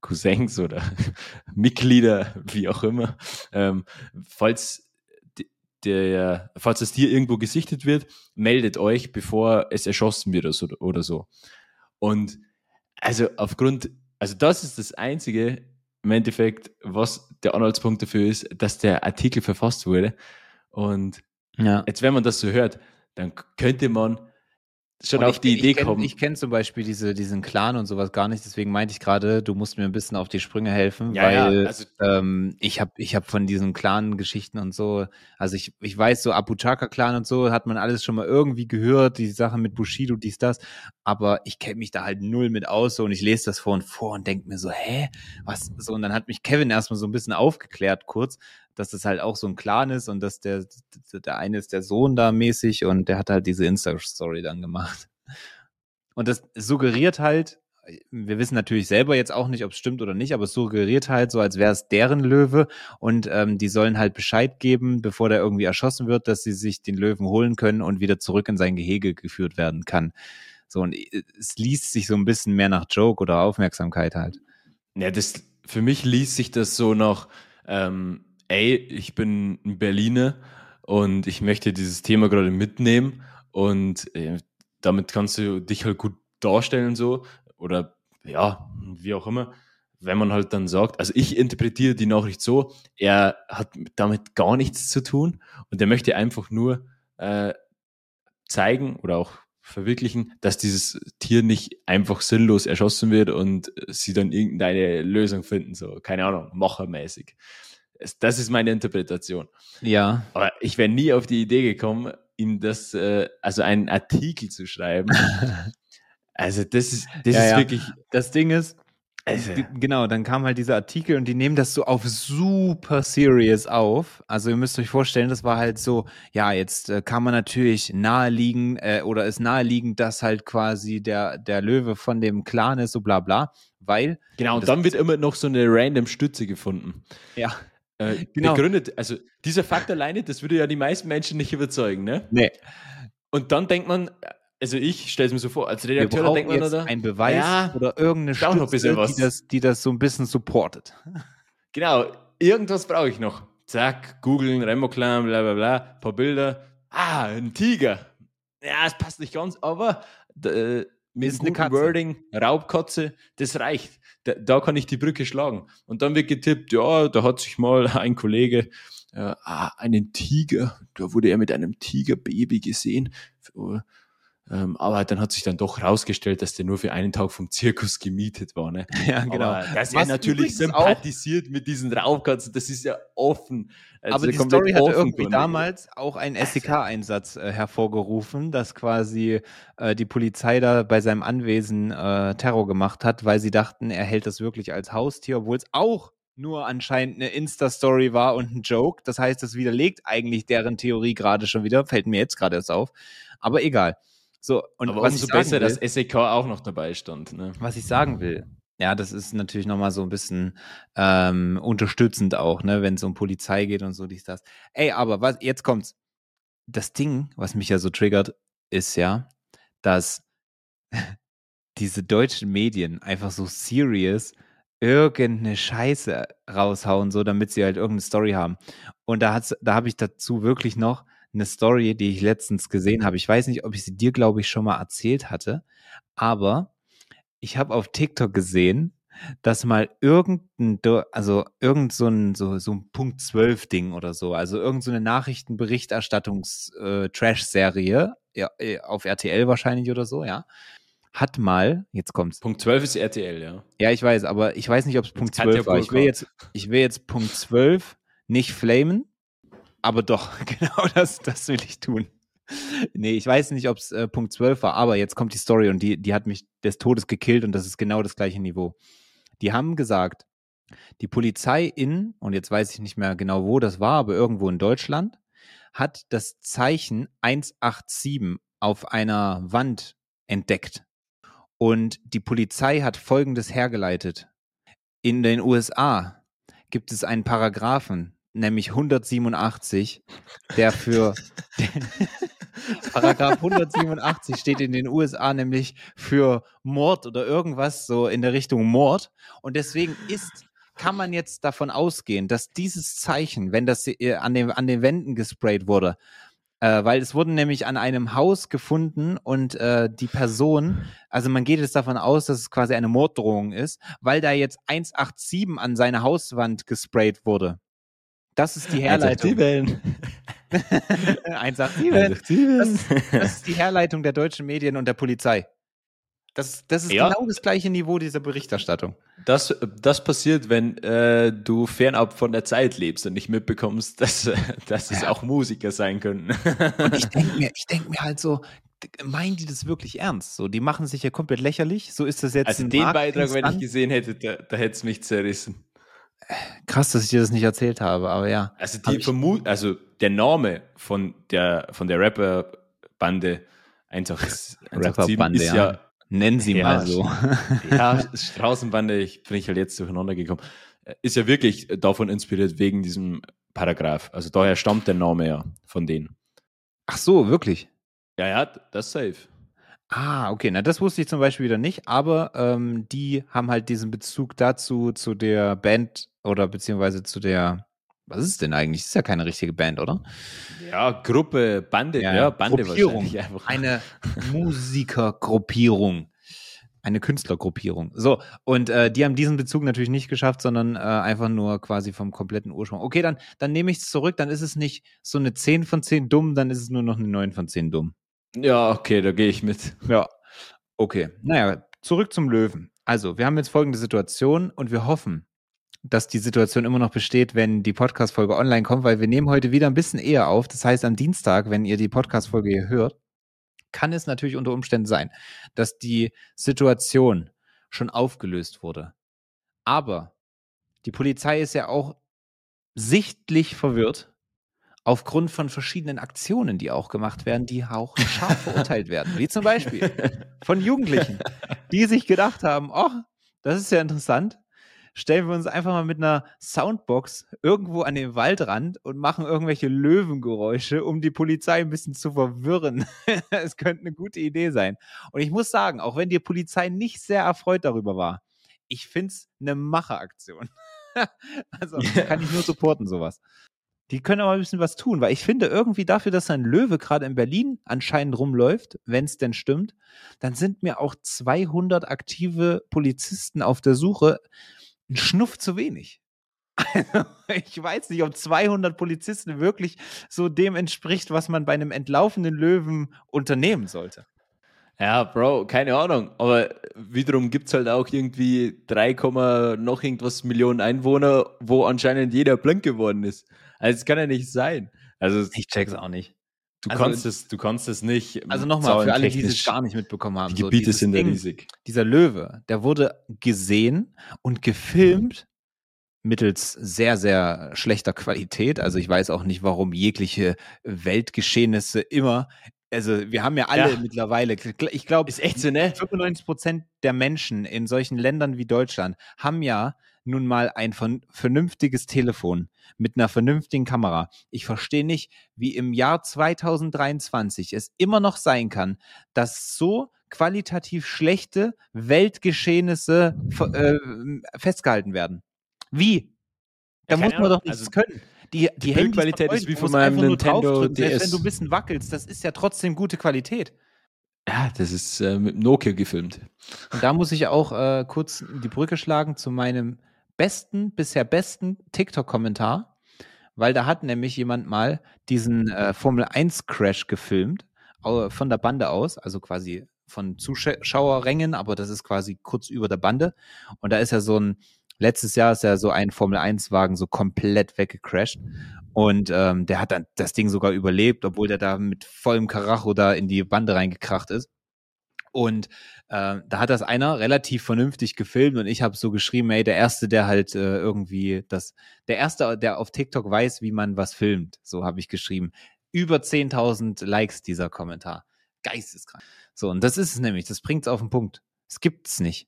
S2: Cousins oder [LAUGHS] Mitglieder, wie auch immer, ähm, falls der, falls das Tier irgendwo gesichtet wird, meldet euch, bevor es erschossen wird oder so. Oder so. Und also aufgrund, also das ist das Einzige, im Endeffekt, was der Anhaltspunkt dafür ist, dass der Artikel verfasst wurde. Und ja. jetzt wenn man das so hört, dann könnte man schon
S1: und
S2: auf
S1: ich,
S2: die Idee
S1: ich kenn,
S2: kommen.
S1: Ich kenne zum Beispiel diese, diesen Clan und sowas gar nicht, deswegen meinte ich gerade, du musst mir ein bisschen auf die Sprünge helfen, ja, weil ja, also, ähm, ich habe ich hab von diesen Clan-Geschichten und so, also ich, ich weiß, so Abu Chaka-Clan und so hat man alles schon mal irgendwie gehört, die Sache mit Bushido, dies, das, aber ich kenne mich da halt null mit aus so, und ich lese das vor und vor und denke mir so, hä, was, so, und dann hat mich Kevin erstmal so ein bisschen aufgeklärt kurz, dass das halt auch so ein Clan ist und dass der, der eine ist der Sohn da mäßig und der hat halt diese Insta-Story dann gemacht. Und das suggeriert halt, wir wissen natürlich selber jetzt auch nicht, ob es stimmt oder nicht, aber es suggeriert halt so, als wäre es deren Löwe und ähm, die sollen halt Bescheid geben, bevor der irgendwie erschossen wird, dass sie sich den Löwen holen können und wieder zurück in sein Gehege geführt werden kann. So, und äh, es liest sich so ein bisschen mehr nach Joke oder Aufmerksamkeit halt.
S2: Ja, das, für mich liest sich das so nach, ähm, ey, ich bin ein Berliner und ich möchte dieses Thema gerade mitnehmen und äh, damit kannst du dich halt gut darstellen so oder ja, wie auch immer. Wenn man halt dann sagt, also ich interpretiere die Nachricht so, er hat damit gar nichts zu tun und er möchte einfach nur äh, zeigen oder auch verwirklichen, dass dieses Tier nicht einfach sinnlos erschossen wird und sie dann irgendeine Lösung finden, so, keine Ahnung, machermäßig. Das ist meine Interpretation.
S1: Ja.
S2: Aber ich wäre nie auf die Idee gekommen, ihm das, äh, also einen Artikel zu schreiben. [LAUGHS] also das ist, das
S1: ja,
S2: ist
S1: ja.
S2: wirklich.
S1: Das Ding ist, also. Genau, dann kam halt dieser Artikel und die nehmen das so auf super serious auf. Also ihr müsst euch vorstellen, das war halt so, ja, jetzt äh, kann man natürlich naheliegen äh, oder ist naheliegend, dass halt quasi der, der Löwe von dem Clan ist, so bla bla, weil.
S2: Genau, und dann wird immer noch so eine random Stütze gefunden.
S1: Ja.
S2: Äh, [LAUGHS] genau. Begründet, also dieser Fakt alleine, das würde ja die meisten Menschen nicht überzeugen, ne?
S1: Nee.
S2: Und dann denkt man, also ich stelle es mir so vor, als Redakteur denkt man,
S1: jetzt
S2: oder?
S1: ein Beweis
S2: ja,
S1: oder irgendeine Stütze, die das, die das so ein bisschen supportet. [LAUGHS]
S2: Genau, irgendwas brauche ich noch. Zack, googeln, Remo-Clan, bla bla bla, paar Bilder. Ah, ein Tiger. Ja, es passt nicht ganz, aber äh, mit ist einem Wording, Raubkatze, das reicht. Da, da, kann ich die Brücke schlagen. Und dann wird getippt, ja, da hat sich mal [LAUGHS] ein Kollege äh, ah, einen Tiger, da wurde er mit einem Tigerbaby gesehen. Ähm, aber dann hat sich dann doch rausgestellt, dass der nur für einen Tag vom Zirkus gemietet war. Ne? [LAUGHS]
S1: Ja, genau.
S2: Aber dass er natürlich sympathisiert mit diesen Raubkatzen, das ist ja offen.
S1: Also aber die Story hat irgendwie damals auch einen SEK-Einsatz äh, hervorgerufen, dass quasi äh, die Polizei da bei seinem Anwesen äh, Terror gemacht hat, weil sie dachten, er hält das wirklich als Haustier, obwohl es auch nur anscheinend eine Insta-Story war und ein Joke. Das heißt, das widerlegt eigentlich deren Theorie gerade schon wieder. Fällt mir jetzt gerade erst auf. Aber egal. So, und
S2: Aber
S1: was
S2: umso besser, will, dass SEK auch noch dabei stand. Ne?
S1: Was ich sagen will, ja, das ist natürlich nochmal so ein bisschen ähm, unterstützend auch, ne, wenn es um Polizei geht und so dies, das. Ey, aber was, jetzt kommt's. Das Ding, was mich ja so triggert, ist ja, dass [LAUGHS] diese deutschen Medien einfach so serious irgendeine Scheiße raushauen, so damit sie halt irgendeine Story haben. Und da hat's, da habe ich dazu wirklich noch eine Story, die ich letztens gesehen habe. Ich weiß nicht, ob ich sie dir, glaube ich, schon mal erzählt hatte, aber ich habe auf TikTok gesehen, dass mal irgendein, also irgend so ein, so, so ein Punkt 12 Ding oder so, also irgendeine so Nachrichtenberichterstattungs-Trash-Serie, äh, ja, äh, auf RTL wahrscheinlich oder so, ja, hat mal, jetzt kommt's.
S2: Punkt 12 ist RTL, ja.
S1: Ja, ich weiß, aber ich weiß nicht, ob es Punkt 12 war. Ich will jetzt, ich will jetzt Punkt 12 nicht flamen, aber doch, [LAUGHS] genau das, das will ich tun. Nee, ich weiß nicht, ob es äh, Punkt 12 war, aber jetzt kommt die Story und die, die hat mich des Todes gekillt und das ist genau das gleiche Niveau. Die haben gesagt, die Polizei in, und jetzt weiß ich nicht mehr genau, wo das war, aber irgendwo in Deutschland, hat das Zeichen 187 auf einer Wand entdeckt. Und die Polizei hat Folgendes hergeleitet. In den USA gibt es einen Paragraphen, nämlich 187, der für [LAUGHS] Paragraph 187 steht in den USA nämlich für Mord oder irgendwas so in der Richtung Mord. Und deswegen ist, kann man jetzt davon ausgehen, dass dieses Zeichen, wenn das äh, an den, an den Wänden gesprayt wurde, äh, weil es wurden nämlich an einem Haus gefunden und äh, die Person, also man geht jetzt davon aus, dass es quasi eine Morddrohung ist, weil da jetzt 187 an seine Hauswand gesprayt wurde. Das ist die Herleitung. 187. 187. [LAUGHS] Das, das ist die Herleitung der deutschen Medien und der Polizei. Das, das ist ja. genau das gleiche Niveau dieser Berichterstattung.
S2: Das, das passiert, wenn äh, du fernab von der Zeit lebst und nicht mitbekommst, dass, [LAUGHS] dass es auch Musiker sein können.
S1: Und ich denke [LAUGHS] mir, denk mir halt so, meinen die das wirklich ernst? So, die machen sich ja komplett lächerlich. So ist das jetzt.
S2: Also den Beitrag, wenn ich gesehen hätte, da, da hätte es mich zerrissen.
S1: Krass, dass ich dir das nicht erzählt habe, aber ja.
S2: Also die Vermut also der Name von der von der Rapper-Bande 187
S1: Rapper-Bande, ist ja, ja Nennen Sie ja, mal so. [LAUGHS]
S2: Ja, Straußenbande, ich bin ich halt jetzt durcheinander gekommen. Ist ja wirklich davon inspiriert wegen diesem Paragraph. Also daher stammt der Name ja von denen.
S1: Ach so, wirklich?
S2: Ja, ja, das ist safe.
S1: Ah, okay. Na, das wusste ich zum Beispiel wieder nicht, aber ähm, die haben halt diesen Bezug dazu, zu der Band oder beziehungsweise zu der, was ist es denn eigentlich? Das ist ja keine richtige Band, oder?
S2: Ja, Gruppe, Bande, ja, ja Bande
S1: Gruppierung. [LAUGHS] Eine Musikergruppierung. Eine Künstlergruppierung. So, und äh, die haben diesen Bezug natürlich nicht geschafft, sondern äh, einfach nur quasi vom kompletten Ursprung. Okay, dann, dann nehme ich es zurück, dann ist es nicht so eine 10 von 10 dumm, dann ist es nur noch eine 9 von 10 dumm.
S2: Ja, okay, da gehe ich mit.
S1: Ja. Okay. Naja, zurück zum Löwen. Also, wir haben jetzt folgende Situation und wir hoffen, dass die Situation immer noch besteht, wenn die Podcast-Folge online kommt, weil wir nehmen heute wieder ein bisschen eher auf. Das heißt, am Dienstag, wenn ihr die Podcast-Folge hier hört, kann es natürlich unter Umständen sein, dass die Situation schon aufgelöst wurde. Aber die Polizei ist ja auch sichtlich verwirrt aufgrund von verschiedenen Aktionen, die auch gemacht werden, die auch scharf verurteilt werden. Wie zum Beispiel von Jugendlichen, die sich gedacht haben, oh, das ist ja interessant, stellen wir uns einfach mal mit einer Soundbox irgendwo an den Waldrand und machen irgendwelche Löwengeräusche, um die Polizei ein bisschen zu verwirren. [LAUGHS] Es könnte eine gute Idee sein. Und ich muss sagen, auch wenn die Polizei nicht sehr erfreut darüber war, ich finde es eine Macheraktion. [LAUGHS] also kann ich nur supporten, sowas. Die können aber ein bisschen was tun, weil ich finde irgendwie dafür, dass ein Löwe gerade in Berlin anscheinend rumläuft, wenn es denn stimmt, dann sind mir auch 200 aktive Polizisten auf der Suche ein Schnuff zu wenig. Also, ich weiß nicht, ob 200 Polizisten wirklich so dem entspricht, was man bei einem entlaufenden Löwen unternehmen sollte.
S2: Ja, Bro, keine Ahnung. Aber wiederum gibt es halt auch irgendwie 3, noch irgendwas Millionen Einwohner, wo anscheinend jeder blind geworden ist. Also es kann ja nicht sein. Also
S1: ich check's auch nicht.
S2: Du also, kannst es, du kannst es nicht.
S1: Also nochmal für alle, die es gar nicht mitbekommen haben.
S2: Die Gebiete so, sind Ding, riesig.
S1: Dieser Löwe, der wurde gesehen und gefilmt mittels sehr, sehr schlechter Qualität. Also ich weiß auch nicht, warum jegliche Weltgeschehnisse immer also wir haben ja alle ja. mittlerweile, ich glaube,
S2: ist echt so, ne?
S1: 95 Prozent der Menschen in solchen Ländern wie Deutschland haben ja nun mal ein vernünftiges Telefon mit einer vernünftigen Kamera. Ich verstehe nicht, wie im Jahr 2023 es immer noch sein kann, dass so qualitativ schlechte Weltgeschehnisse äh, festgehalten werden. Wie? Da ja, muss man doch nichts also, können. Die, die, die
S2: Bildqualität ist wie von meinem Nintendo DS.
S1: wenn du ein bisschen wackelst, das ist ja trotzdem gute Qualität.
S2: Ja, das ist äh, mit Nokia gefilmt.
S1: Und da muss ich auch äh, kurz die Brücke schlagen zu meinem besten, bisher besten TikTok-Kommentar, weil da hat nämlich jemand mal diesen äh, Formel 1 Crash gefilmt, von der Bande aus, also quasi von Zuschauerrängen, aber das ist quasi kurz über der Bande. Und da ist ja so ein, letztes Jahr ist ja so ein Formel 1 Wagen so komplett weggecrashed. Und ähm, der hat dann das Ding sogar überlebt, obwohl der da mit vollem Karacho da in die Bande reingekracht ist. Und äh, da hat das einer relativ vernünftig gefilmt und ich habe so geschrieben, ey, der Erste, der halt äh, irgendwie das, der Erste, der auf TikTok weiß, wie man was filmt, so habe ich geschrieben. Über 10.000 Likes dieser Kommentar. Geisteskrank. So, und das ist es nämlich, das bringt es auf den Punkt. Es gibt es nicht.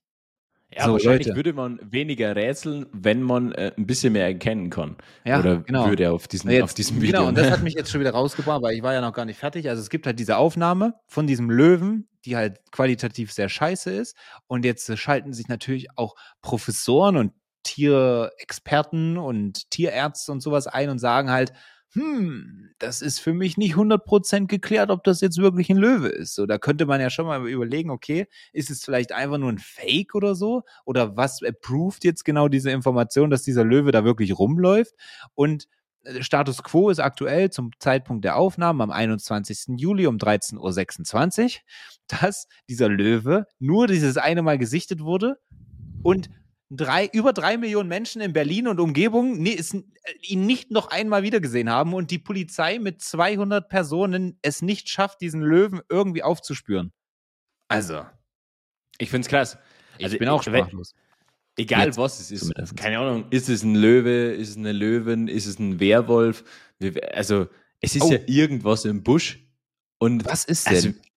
S2: Ja, so, wahrscheinlich Leute. würde man weniger rätseln, wenn man äh, ein bisschen mehr erkennen kann.
S1: Ja,
S2: Oder
S1: genau.
S2: würde auf, diesen, jetzt, auf diesem Video.
S1: Genau, und das hat mich jetzt schon wieder rausgebracht, weil ich war ja noch gar nicht fertig. Also es gibt halt diese Aufnahme von diesem Löwen, die halt qualitativ sehr scheiße ist. Und jetzt schalten sich natürlich auch Professoren und Tierexperten und Tierärzte und sowas ein und sagen halt, hm, das ist für mich nicht 100% geklärt, ob das jetzt wirklich ein Löwe ist. So, da könnte man ja schon mal überlegen, okay, ist es vielleicht einfach nur ein Fake oder so? Oder was approved jetzt genau diese Information, dass dieser Löwe da wirklich rumläuft? Und Status quo ist aktuell zum Zeitpunkt der Aufnahme am 21. Juli um 13.26 Uhr, dass dieser Löwe nur dieses eine Mal gesichtet wurde und drei, über drei Millionen Menschen in Berlin und Umgebung nee, ist, äh, ihn nicht noch einmal wiedergesehen haben und die Polizei mit 200 Personen es nicht schafft, diesen Löwen irgendwie aufzuspüren.
S2: Also, ich finde es krass.
S1: Also, ich bin auch sprachlos.
S2: Egal Jetzt was es ist. Zumindest. Keine Ahnung, ist es ein Löwe, ist es eine Löwen, ist es ein Werwolf? Also, es ist oh. ja irgendwas im Busch. Und
S1: was ist also, denn?
S2: Also,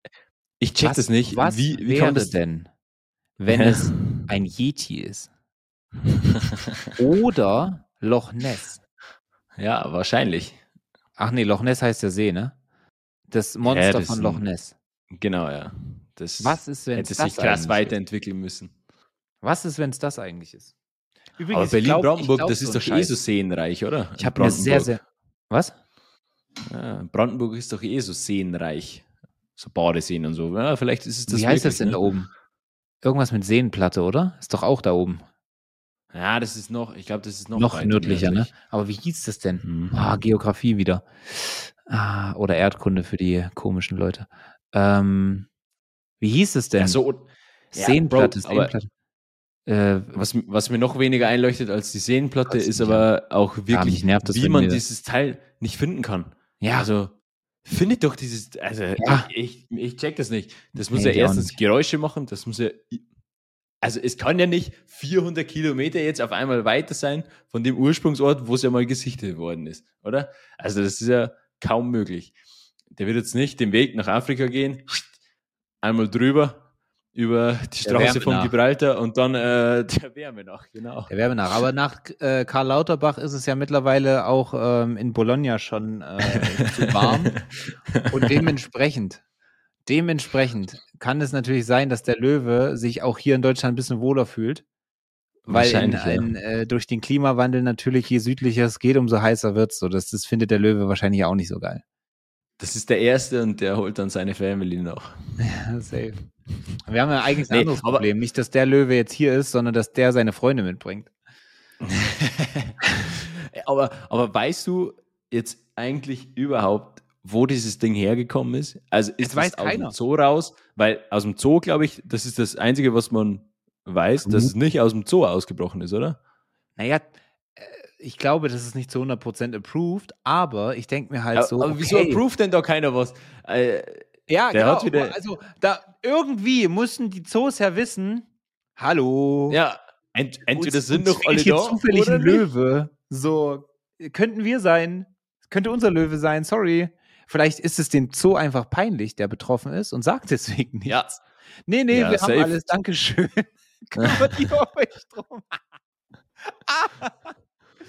S2: ich check was, das nicht.
S1: Was wie, wie wäre das denn, wenn [LAUGHS] es ein Yeti ist? [LAUGHS] Oder Loch Ness.
S2: Ja, wahrscheinlich.
S1: Ach nee, Loch Ness heißt ja See, ne? Das Monster ja, das von Loch Ness.
S2: Genau, ja.
S1: Das Was ist, wenn
S2: hätte sich krass weiterentwickeln müssen.
S1: Was ist, wenn es das eigentlich ist?
S2: Übrigens, Aber Berlin-Brandenburg, das ist doch eh so seenreich, oder?
S1: Ich habe mir sehr, sehr. Was?
S2: Ja, Brandenburg ist doch eh so seenreich. So Badeseen und so. Ja, vielleicht ist es das.
S1: Wie heißt das denn ne? da oben? Irgendwas mit Seenplatte, oder? Ist doch auch da oben.
S2: Ja, das ist noch, ich glaube, das ist noch,
S1: noch nördlicher, ne? Aber wie hieß das denn? Mhm. Ah, Geografie wieder. Ah, oder Erdkunde für die komischen Leute. Ähm, wie hieß es denn? Ja,
S2: so,
S1: Seenplatte, ja, Bro, Seenplatte.
S2: Äh, was, was mir noch weniger einleuchtet als die Seenplatte, ist aber auch wirklich, ja, wie man dieses Teil nicht finden kann. Ja. Also, findet doch dieses, also ja. ich, ich check das nicht. Das muss nee, ja erstens Geräusche machen, das muss ja also es kann ja nicht 400 Kilometer jetzt auf einmal weiter sein von dem Ursprungsort, wo es ja mal gesichtet worden ist, oder? Also das ist ja kaum möglich. Der wird jetzt nicht den Weg nach Afrika gehen, einmal drüber über die Straße von Gibraltar und dann äh, [LAUGHS] der Wärme nach, genau.
S1: Der Wärme nach. Aber nach äh, Karl Lauterbach ist es ja mittlerweile auch ähm, in Bologna schon äh, zu warm [LAUGHS] und dementsprechend Dementsprechend kann es natürlich sein, dass der Löwe sich auch hier in Deutschland ein bisschen wohler fühlt. Weil in, in, äh, durch den Klimawandel natürlich, je südlicher es geht, umso heißer wird es. So, das, das findet der Löwe wahrscheinlich auch nicht so geil.
S2: Das ist der Erste und der holt dann seine Family noch. [LAUGHS]
S1: Ja, safe. Wir haben ja eigentlich ein nee, anderes Problem. Nicht, dass der Löwe jetzt hier ist, sondern dass der seine Freunde mitbringt. [LAUGHS]
S2: aber, aber weißt du jetzt eigentlich überhaupt, wo dieses Ding hergekommen ist? Also ist das, aus keiner. dem Zoo raus? Weil aus dem Zoo, glaube ich, das ist das Einzige, was man weiß, mhm. dass es nicht aus dem Zoo ausgebrochen ist, oder?
S1: Naja, äh, ich glaube, das ist nicht zu 100% approved, aber ich denke mir halt
S2: aber,
S1: so.
S2: Aber wieso approved denn da keiner was?
S1: Äh, ja, genau. also, da irgendwie mussten die Zoos ja wissen, hallo.
S2: Ja, ent, entweder uns, sind uns doch alle
S1: hier da. zufällig ein Löwe. So, könnten wir sein. Könnte unser Löwe sein, sorry. Vielleicht ist es dem Zoo einfach peinlich, der betroffen ist und sagt deswegen nichts. Ja. Nee, nee, ja, wir safe. haben alles, Dankeschön. [LAUGHS] Kümmert ihr euch drum.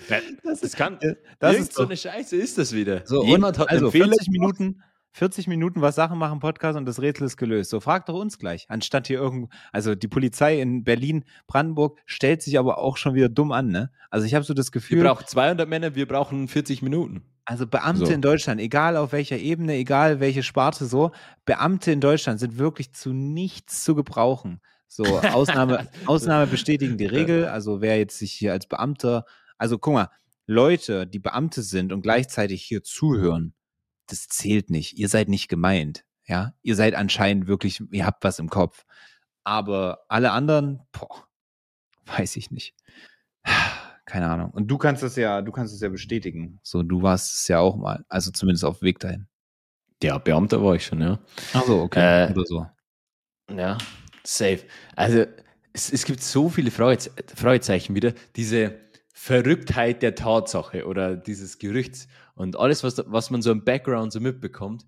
S1: [LAUGHS]
S2: das, das kann, das ist so eine Scheiße ist das wieder.
S1: So, Jemand hat also 40 Minuten, 40 Minuten was Sachen machen Podcast und das Rätsel ist gelöst. So fragt doch uns gleich, anstatt hier irgendwo, also die Polizei in Berlin, Brandenburg stellt sich aber auch schon wieder dumm an, ne? Also ich habe so das Gefühl,
S2: wir brauchen 200 Männer, wir brauchen 40 Minuten.
S1: Also Beamte so. in Deutschland, egal auf welcher Ebene, egal welche Sparte so, Beamte in Deutschland sind wirklich zu nichts zu gebrauchen. So, [LAUGHS] Ausnahme, Ausnahme bestätigen die Regel. Also wer jetzt sich hier als Beamter, also guck mal, Leute, die Beamte sind und gleichzeitig hier zuhören, das zählt nicht. Ihr seid nicht gemeint. Ja, ihr seid anscheinend wirklich, ihr habt was im Kopf. Aber alle anderen, boah, weiß ich nicht [SIGHS] keine Ahnung. Und du kannst es ja, du kannst es ja bestätigen. So, du warst es ja auch mal, also zumindest auf dem Weg dahin.
S2: Ja, Beamter war ich schon, ja.
S1: Ach so, okay. Äh, Oder so.
S2: Ja, safe. Also, es, es gibt so viele Fragezeichen wieder. Diese Verrücktheit der Tatsache oder dieses Gerüchts und alles, was, was man so im Background so mitbekommt,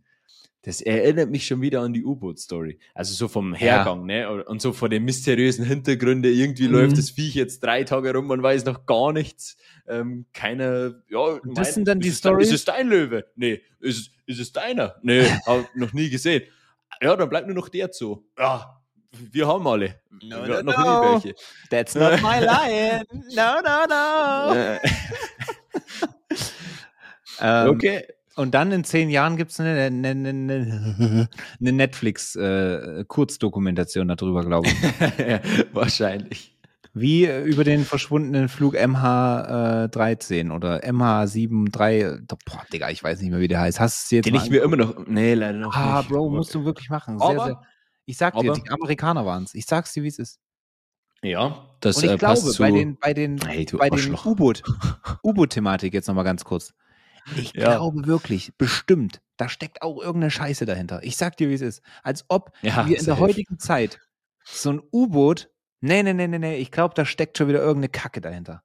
S2: das erinnert mich schon wieder an die U-Boot-Story. Also so vom Hergang, ja. ne? Und so vor den mysteriösen Hintergründen. Irgendwie mhm. läuft das Viech jetzt drei Tage rum, man weiß noch gar nichts. Ähm, keine, ja.
S1: Das mein, sind dann die Stories.
S2: Ist es dein Löwe? Nee. Ist, ist es deiner? Nee, [LAUGHS] hab noch nie gesehen. Ja, dann bleibt nur noch der zu. Ja, wir haben alle.
S1: No, no, noch no. nie welche. That's not my [LAUGHS] lion. No, no, no. Ähm, okay. Und dann in zehn Jahren gibt es eine, [LAUGHS] eine, eine, eine Netflix-Kurzdokumentation äh, darüber, glaube ich. [LAUGHS]
S2: ja, wahrscheinlich.
S1: Wie äh, über den verschwundenen Flug MH13 äh, oder MH73. Boah, Digga, ich weiß nicht mehr, wie der heißt. Hast du jetzt
S2: Den ich mir immer noch. Nee, leider noch
S1: ah, nicht. Ah, Bro, musst du wirklich machen. Sehr, aber, sehr, ich sag dir, aber, die Amerikaner waren es. Ich sag's dir, wie es ist.
S2: Ja,
S1: das Und ich äh, glaube, bei den, bei den, hey, bei den U-Boot, U-Boot-Thematik jetzt nochmal ganz kurz. Ich ja. glaube wirklich, bestimmt, da steckt auch irgendeine Scheiße dahinter. Ich sag dir, wie es ist. Als ob ja, wir in der heutigen Zeit so ein U-Boot, nee, nee, nee, nee, nee, ich glaube, da steckt schon wieder irgendeine Kacke dahinter.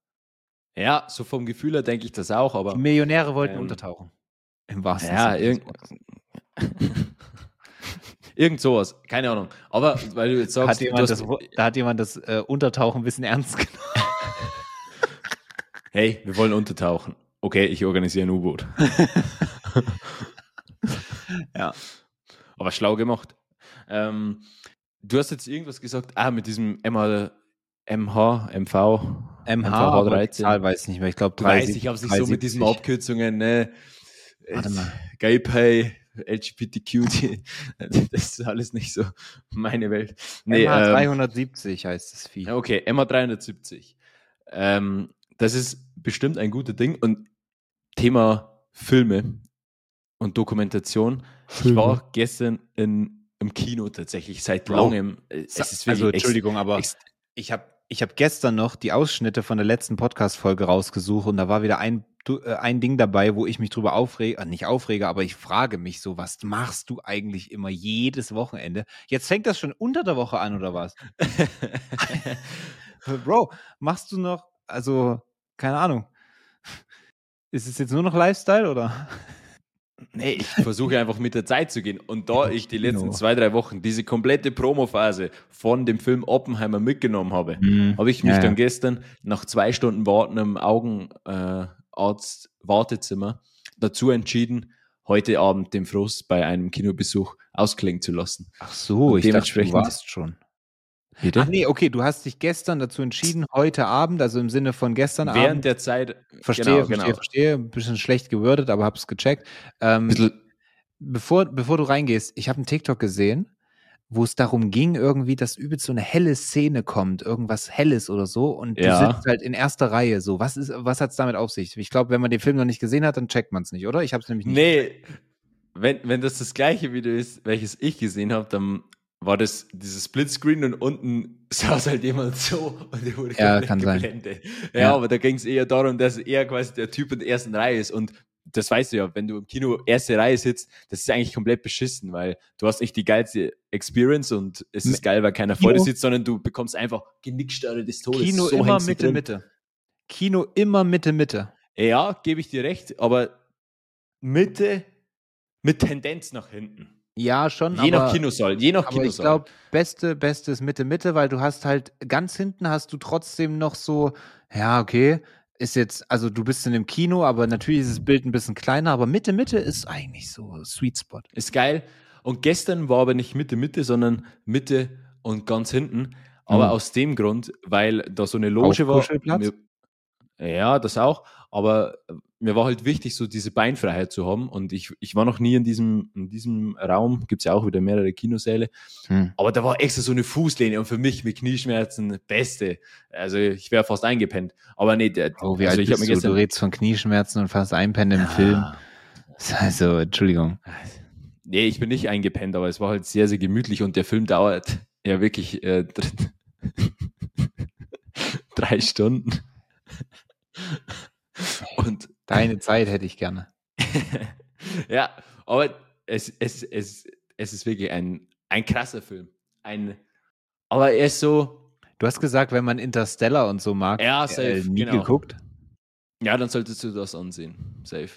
S2: Ja, so vom Gefühl her denke ich das auch, aber.
S1: Die Millionäre wollten ähm, untertauchen.
S2: Im wahrsten ja, Sinne. Irgend [LAUGHS] Irgend sowas, keine Ahnung. Aber weil du jetzt sagst,
S1: hat jemand das, da hat jemand das äh, Untertauchen ein bisschen ernst [LAUGHS] genommen.
S2: hey, wir wollen untertauchen. Okay, ich organisiere ein U-Boot. [LAUGHS]
S1: ja.
S2: Aber schlau gemacht. Ähm, du hast jetzt irgendwas gesagt, ah, mit diesem MH, MH, MV,
S1: MH, 13. Zahl weiß ich nicht mehr. Ich glaube,
S2: Weiß ich, habe sich so mit diesen Abkürzungen, ne? Warte mal. Gay Pay, LGBTQ, [LAUGHS] das ist alles nicht so meine Welt.
S1: Nee, MH 370 ähm, heißt das Vieh.
S2: Okay, MH 370. Ähm, das ist bestimmt ein guter Ding. Und Thema Filme und Dokumentation. Filme. Ich war gestern in, im Kino tatsächlich seit langem.
S1: Also, Entschuldigung, aber ich habe ich hab gestern noch die Ausschnitte von der letzten Podcast-Folge rausgesucht und da war wieder ein äh, ein Ding dabei, wo ich mich drüber aufrege, äh, nicht aufrege, aber ich frage mich so, was machst du eigentlich immer jedes Wochenende? Jetzt fängt das schon unter der Woche an oder was? [LAUGHS] [LAUGHS] Bro, machst du noch, also, keine Ahnung. Ist es jetzt nur noch Lifestyle oder?
S2: Nee, ich versuche einfach mit der Zeit zu gehen. Und da [LAUGHS] ich die letzten no. zwei, drei Wochen diese komplette Promophase von dem Film Oppenheimer mitgenommen habe, mm. habe ich mich ja, dann ja. gestern nach zwei Stunden Warten im Augen, äh, dazu entschieden, heute Abend den Frust bei einem Kinobesuch ausklingen zu lassen.
S1: Ach so, Und ich dachte, du warst schon. Bitte? Ach nee, okay, du hast dich gestern dazu entschieden, heute Abend, also im Sinne von gestern
S2: Während
S1: Abend.
S2: Während der Zeit.
S1: Verstehe, genau, verstehe, genau. verstehe. Ein bisschen schlecht gewordet, aber hab's gecheckt. Ähm, bevor, bevor du reingehst, ich habe einen TikTok gesehen, wo es darum ging, irgendwie, dass übelst so eine helle Szene kommt, irgendwas Helles oder so, und ja. du sitzt halt in erster Reihe. So, was ist, was hat's damit auf sich? Ich glaube, wenn man den Film noch nicht gesehen hat, dann checkt man es nicht, oder? Ich habe es nämlich nicht.
S2: Nee, wenn, wenn das das gleiche Video ist, welches ich gesehen habe, dann war das dieses Splitscreen und unten [LAUGHS] saß halt jemand so und der wurde
S1: ja, kann geblendet.
S2: Sein. Ja, ja, aber da ging es eher darum, dass er quasi der Typ in der ersten Reihe ist und das weißt du ja, wenn du im Kino erste Reihe sitzt, das ist eigentlich komplett beschissen, weil du hast nicht die geilste Experience und es ist geil, weil keiner vor dir sitzt, sondern du bekommst einfach Genickstarre des Todes.
S1: Kino so immer Mitte, drin. Mitte. Kino immer Mitte, Mitte.
S2: Ja, gebe ich dir recht, aber Mitte mit Tendenz nach hinten.
S1: Ja, schon.
S2: Je aber, nach Kinosaal, je nach
S1: aber Ich glaube, beste, beste ist Mitte, Mitte, weil du hast halt ganz hinten hast du trotzdem noch so, ja, okay, ist jetzt, also du bist in dem Kino, aber natürlich ist das Bild ein bisschen kleiner, aber Mitte, Mitte ist eigentlich so Sweet Spot.
S2: Ist geil. Und gestern war aber nicht Mitte, Mitte, sondern Mitte und ganz hinten. Aber mhm. aus dem Grund, weil da so eine Loge war. Ja, das auch. Aber mir war halt wichtig, so diese Beinfreiheit zu haben. Und ich, ich war noch nie in diesem, in diesem Raum, gibt es ja auch wieder mehrere Kinosäle. Hm. Aber da war extra so eine Fußlehne und für mich mit Knieschmerzen beste. Also ich wäre fast eingepennt. Aber nee, der,
S1: oh, wie also alt ich bist du? du redest von Knieschmerzen und fast einpennen im ja. Film. Also, Entschuldigung.
S2: Nee, ich bin nicht eingepennt, aber es war halt sehr, sehr gemütlich und der Film dauert ja wirklich äh, [LAUGHS] drei Stunden.
S1: Und Deine Zeit hätte ich gerne. [LAUGHS]
S2: ja, aber es, es, es, es ist wirklich ein, ein krasser Film. Ein, aber er ist so.
S1: Du hast gesagt, wenn man Interstellar und so mag,
S2: ja, safe, äh,
S1: nie genau. geguckt.
S2: Ja, dann solltest du das ansehen. Safe.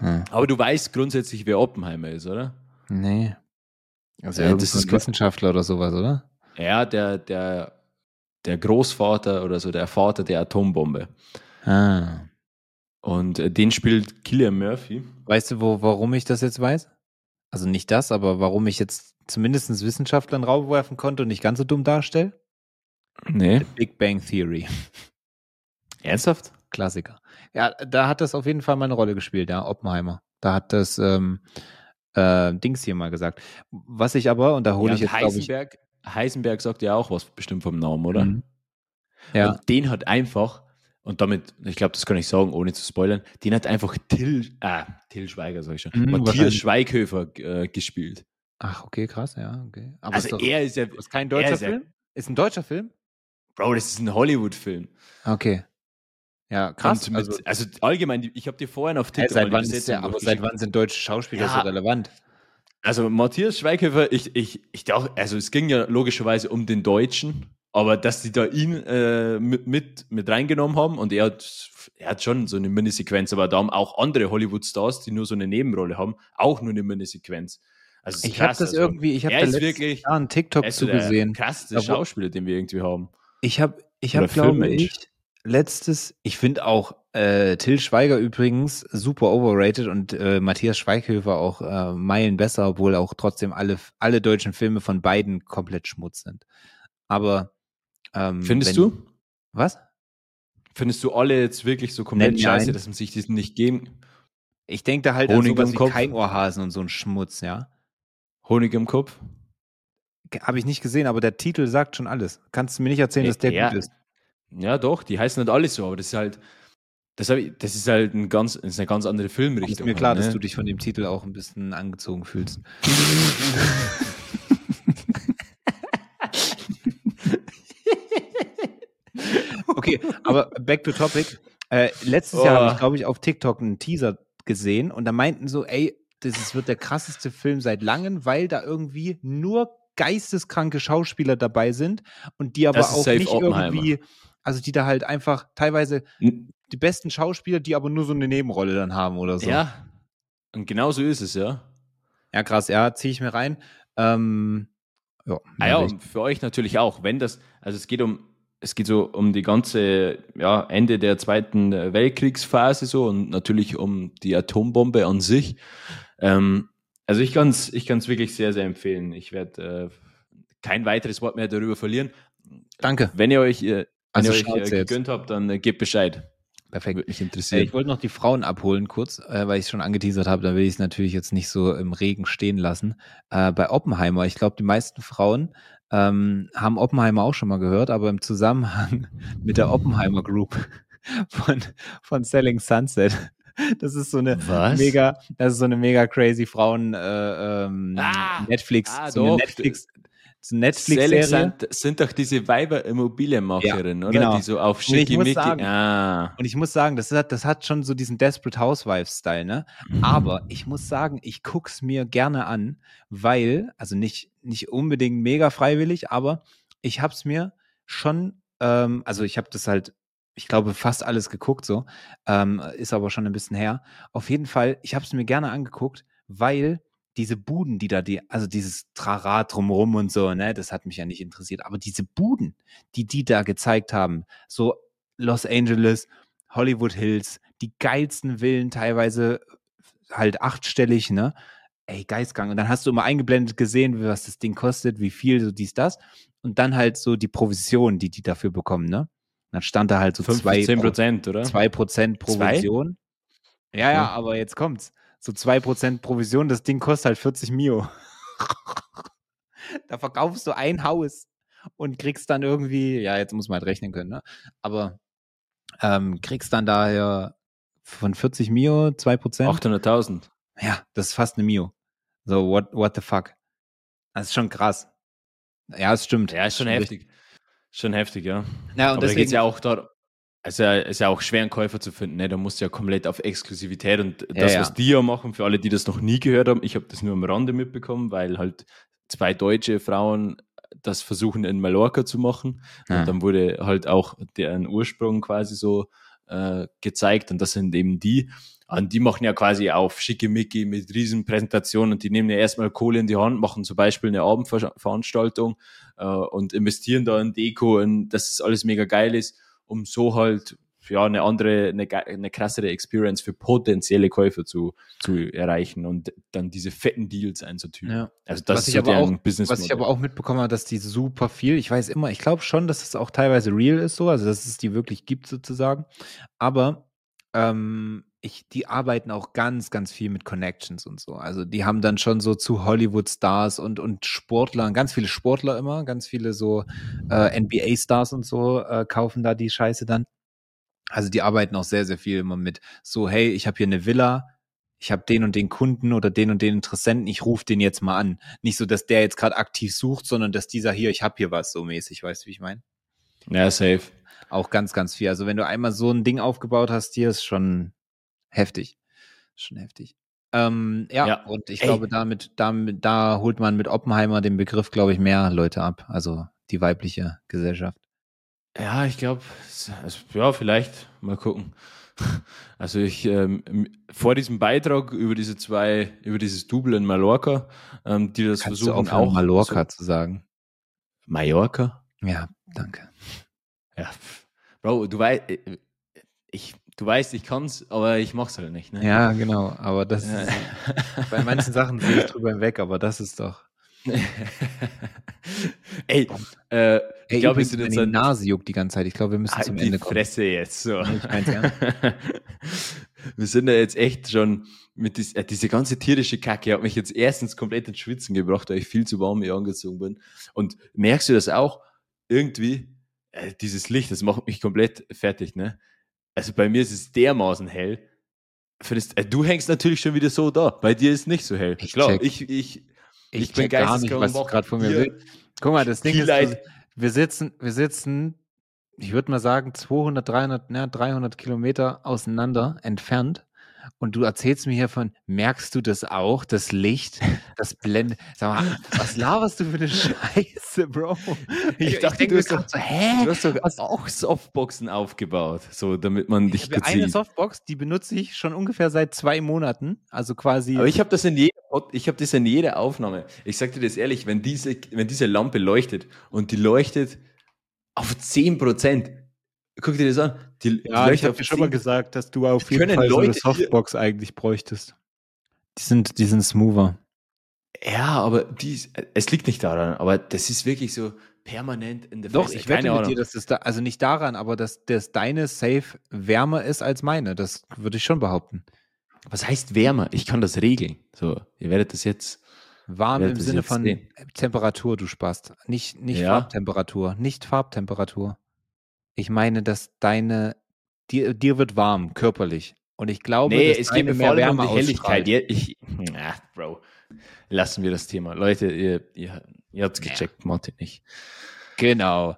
S2: Hm. Aber du weißt grundsätzlich, wer Oppenheimer ist, oder?
S1: Nee. Also ja, das ist Wissenschaftler oder sowas, oder?
S2: Ja, der, der, der Großvater oder so, der Vater der Atombombe.
S1: Ah.
S2: Und äh, den spielt Killian Murphy.
S1: Weißt du, wo, warum ich das jetzt weiß? Also nicht das, aber warum ich jetzt zumindest Wissenschaftlern Raum werfen konnte und nicht ganz so dumm darstelle?
S2: Nee.
S1: The Big Bang Theory. [LAUGHS]
S2: Ernsthaft?
S1: Klassiker. Ja, da hat das auf jeden Fall mal eine Rolle gespielt, ja, Oppenheimer. Da hat das ähm, äh, Dings hier mal gesagt. Was ich aber, und da hole ja, ich jetzt,
S2: Heisenberg, ich, Heisenberg sagt ja auch was bestimmt vom Namen, oder? Mhm. Ja. Und den hat einfach, und damit, ich glaube, das kann ich sagen, ohne zu spoilern, den hat einfach Till, äh, Till Schweiger, sag ich schon, mhm, Matthias Schweighöfer äh, gespielt.
S1: Ach, okay, krass, ja, okay.
S2: Aber also ist doch, er ist ja.
S1: Ist kein deutscher ist Film? Ja, ist ein deutscher Film?
S2: Bro, das ist ein Hollywood-Film.
S1: Okay. Ja, krass.
S2: Mit, also, also, allgemein, ich habe dir vorhin auf
S1: TikTok. Hey, seit, wann ist der, aber seit wann sind deutsche Schauspieler ja, so relevant?
S2: Also Matthias Schweighöfer, ich, ich, ich dachte, also es ging ja logischerweise um den Deutschen, aber dass die da ihn äh, mit, mit, mit reingenommen haben und er hat, er hat schon so eine Minisequenz, aber da haben auch andere Hollywood-Stars, die nur so eine Nebenrolle haben, auch nur eine Minisequenz.
S1: Also ich habe das also, irgendwie, ich habe da
S2: wirklich
S1: Jahr einen TikTok zu gesehen.
S2: Krasseste Schauspieler, den wir irgendwie haben.
S1: Ich habe, ich habe, glaube ich, letztes, ich finde auch äh, Till Schweiger übrigens super overrated und äh, Matthias Schweighöfer auch äh, Meilen besser, obwohl auch trotzdem alle, alle deutschen Filme von beiden komplett Schmutz sind. Aber
S2: ähm, findest wenn, du?
S1: Was?
S2: Findest du alle jetzt wirklich so komplett nein, scheiße, dass man sich diesen nicht geben?
S1: Ich denke da halt Honig an sowas wie Keimohrhasen und so ein Schmutz, ja.
S2: Honig im Kopf?
S1: Habe ich nicht gesehen, aber der Titel sagt schon alles. Kannst du mir nicht erzählen, dass der ja, gut ist?
S2: Ja, doch, die heißen nicht alle so, aber das ist halt, das, ich, das ist halt ein ganz, das ist eine ganz andere Filmrichtung. Ist
S1: mir klar, halt, ne? dass du dich von dem Titel auch ein bisschen angezogen fühlst. [LAUGHS] okay, aber back to topic. Äh, letztes oh. Jahr habe ich, glaube ich, auf TikTok einen Teaser gesehen und da meinten so, ey, das wird der krasseste Film seit langem, weil da irgendwie nur geisteskranke Schauspieler dabei sind und die aber auch nicht irgendwie, also die da halt einfach teilweise die besten Schauspieler, die aber nur so eine Nebenrolle dann haben oder so.
S2: Ja, und genau so ist es, ja.
S1: Ja, krass, ja, ziehe ich mir rein. Ähm,
S2: ja, ah ja, und für euch natürlich auch, wenn das, also es geht um, es geht so um die ganze, ja, Ende der Zweiten Weltkriegsphase so und natürlich um die Atombombe an sich. Ähm, also ich kann es ich kann's wirklich sehr, sehr empfehlen. Ich werde äh, kein weiteres Wort mehr darüber verlieren.
S1: Danke.
S2: Wenn ihr euch, äh, also wenn ihr euch äh, gegönnt habt, dann äh, gebt Bescheid.
S1: Perfekt. Würde mich interessieren. Ich wollte noch die Frauen abholen kurz, äh, weil ich es schon angeteasert habe. Da will ich es natürlich jetzt nicht so im Regen stehen lassen. Äh, bei Oppenheimer, ich glaube, die meisten Frauen ähm, haben Oppenheimer auch schon mal gehört, aber im Zusammenhang [LAUGHS] mit der Oppenheimer Group [LAUGHS] von, von Selling Sunset das ist so eine Was? mega, das ist so eine mega crazy Frauen äh, ähm, ah, Netflix, ah, so eine Netflix, Netflix-Serie.
S2: Sind, sind doch diese Weiber Immobilienmacherinnen, ja, oder? Genau. Die so auf
S1: schickimicki. Ah. Und ich muss sagen, das hat, das hat schon so diesen Desperate Housewives-Style, ne? Mhm. Aber ich muss sagen, ich guck's mir gerne an, weil, also nicht, nicht unbedingt mega freiwillig, aber ich hab's mir schon, ähm, also ich habe das halt ich glaube, fast alles geguckt so. Ähm, ist aber schon ein bisschen her. Auf jeden Fall, ich habe es mir gerne angeguckt, weil diese Buden, die da, die, also dieses Trara drumrum und so, ne, das hat mich ja nicht interessiert. Aber diese Buden, die die da gezeigt haben, so Los Angeles, Hollywood Hills, die geilsten Villen, teilweise halt achtstellig, ne? Ey, Geistgang. Und dann hast du immer eingeblendet gesehen, was das Ding kostet, wie viel, so dies, das. Und dann halt so die Provision, die die dafür bekommen, ne? Dann stand da halt so
S2: 15 Prozent, oder?
S1: 2 Prozent Provision. Zwei? Ja, ja, aber jetzt kommt's. So 2 Prozent Provision, das Ding kostet halt 40 Mio. [LAUGHS] da verkaufst du ein Haus und kriegst dann irgendwie, ja, jetzt muss man halt rechnen können, ne? Aber ähm, kriegst dann daher von 40 Mio 2 Prozent.
S2: 800.000.
S1: Ja, das ist fast eine Mio. So, what, what the fuck? Das ist schon krass. Ja, es stimmt.
S2: Ja, ist schon heftig. Schon heftig, ja.
S1: ja und
S2: Aber deswegen, da ja auch dort, es ist ja, auch schwer, einen Käufer zu finden. Ne? Da musst du ja komplett auf Exklusivität und das, ja, was die ja machen, für alle, die das noch nie gehört haben, ich habe das nur am Rande mitbekommen, weil halt zwei deutsche Frauen das versuchen in Mallorca zu machen. Ja. Und dann wurde halt auch deren Ursprung quasi so äh, gezeigt und das sind eben die. Und die machen ja quasi auf schickimicki mit Riesenpräsentationen und die nehmen ja erstmal Kohle in die Hand, machen zum Beispiel eine Abendveranstaltung äh, und investieren da in Deko und dass es alles mega geil ist, um so halt ja eine andere, eine, eine krassere Experience für potenzielle Käufer zu, zu erreichen und dann diese fetten Deals einzutüten. Ja.
S1: Also das was ist ja auch, Business. Was ich aber auch mitbekommen habe, dass die super viel, ich weiß immer, ich glaube schon, dass es auch teilweise real ist so, also dass es die wirklich gibt sozusagen. Aber ähm, ich, die arbeiten auch ganz, ganz viel mit Connections und so. Also die haben dann schon so zu Hollywood-Stars und, und Sportlern, ganz viele Sportler immer, ganz viele so äh, NBA-Stars und so äh, kaufen da die Scheiße dann. Also die arbeiten auch sehr, sehr viel immer mit so, hey, ich habe hier eine Villa, ich habe den und den Kunden oder den und den Interessenten, ich rufe den jetzt mal an. Nicht so, dass der jetzt gerade aktiv sucht, sondern dass dieser hier, ich habe hier was so mäßig, weißt du, wie ich meine?
S2: Ja, safe.
S1: Auch ganz, ganz viel. Also wenn du einmal so ein Ding aufgebaut hast, hier ist schon heftig. Schon heftig. Ähm, ja, ja, und ich Ey. glaube, damit, damit, da holt man mit Oppenheimer den Begriff, glaube ich, mehr Leute ab. Also die weibliche Gesellschaft.
S2: Ja, ich glaube, also, ja, vielleicht mal gucken. [LAUGHS] Also ich ähm, vor diesem Beitrag über diese zwei, über dieses Double in Mallorca, ähm, die das Kannst versuchen
S1: du auch Mallorca so, zu sagen.
S2: Mallorca?
S1: Ja, danke.
S2: Ja, Bro, du weißt, äh, ich, du weißt, ich kann's, aber ich mach's halt nicht. Ne?
S1: Ja, genau. Aber das ja. ist, bei manchen Sachen sehe ich drüber hinweg, aber das ist doch. [LAUGHS]
S2: Ey, äh,
S1: ich glaube, wir sind jetzt die Nase juckt die ganze Zeit. Ich glaube, wir müssen halt zum Ende
S2: kommen. Fresse jetzt so. Ich mein's ja. [LAUGHS] wir sind ja jetzt echt schon mit dies, äh, diese ganze tierische Kacke hat mich jetzt erstens komplett ins Schwitzen gebracht, weil ich viel zu warm hier angezogen bin. Und merkst du das auch? Irgendwie, äh, dieses Licht, das macht mich komplett fertig, ne? Also bei mir ist es dermaßen hell. Findest, äh, du hängst natürlich schon wieder so da. Bei dir ist es nicht so hell.
S1: Ich Klar,
S2: ich, ich,
S1: ich, ich bin gar nicht, was du gerade von mir willst. Guck mal, das Ding Vielleicht. ist, wir sitzen, wir sitzen, ich würde mal sagen, 200, 300, ne, 300 Kilometer auseinander entfernt und du erzählst mir hier von, merkst du das auch, das Licht, das blendet. Sag mal, was laberst du für eine Scheiße, Bro? [LAUGHS]
S2: Ich, ich dachte, ich du, hast doch, so, hä? du hast doch was? auch Softboxen aufgebaut, so damit man dich
S1: gut Eine Softbox, die benutze ich schon ungefähr seit zwei Monaten, also quasi.
S2: Aber ich habe das in jeder, ich habe das in jeder Aufnahme. Ich sag dir das ehrlich, wenn diese, wenn diese Lampe leuchtet und die leuchtet auf 10 Prozent, guck dir das an.
S1: Die, ja, die ich habe dir schon mal gesagt, dass du auf jeden Fall so eine Softbox eigentlich bräuchtest. Die sind, die sind smoother.
S2: Ja, aber die, es liegt nicht daran, aber das ist wirklich so permanent in der
S1: Doch, Fresse. ich wette mit dir, dass das da, also nicht daran, aber dass, dass deine Safe wärmer ist als meine. Das würde ich schon behaupten.
S2: Was heißt wärmer? Ich kann das regeln. So, ihr werdet das jetzt.
S1: Warm im Sinne von sehen. Temperatur, du Spast. Nicht, nicht ja. Farbtemperatur. Nicht Farbtemperatur. Ich meine, dass deine, dir, dir wird warm, körperlich. Und ich glaube,
S2: nee, es geht mir vor allem um die Helligkeit. Ich, ach, [LAUGHS] Bro, lassen wir das Thema. Leute, ihr, ihr, ihr habt es gecheckt, ja. Martin nicht.
S1: Genau.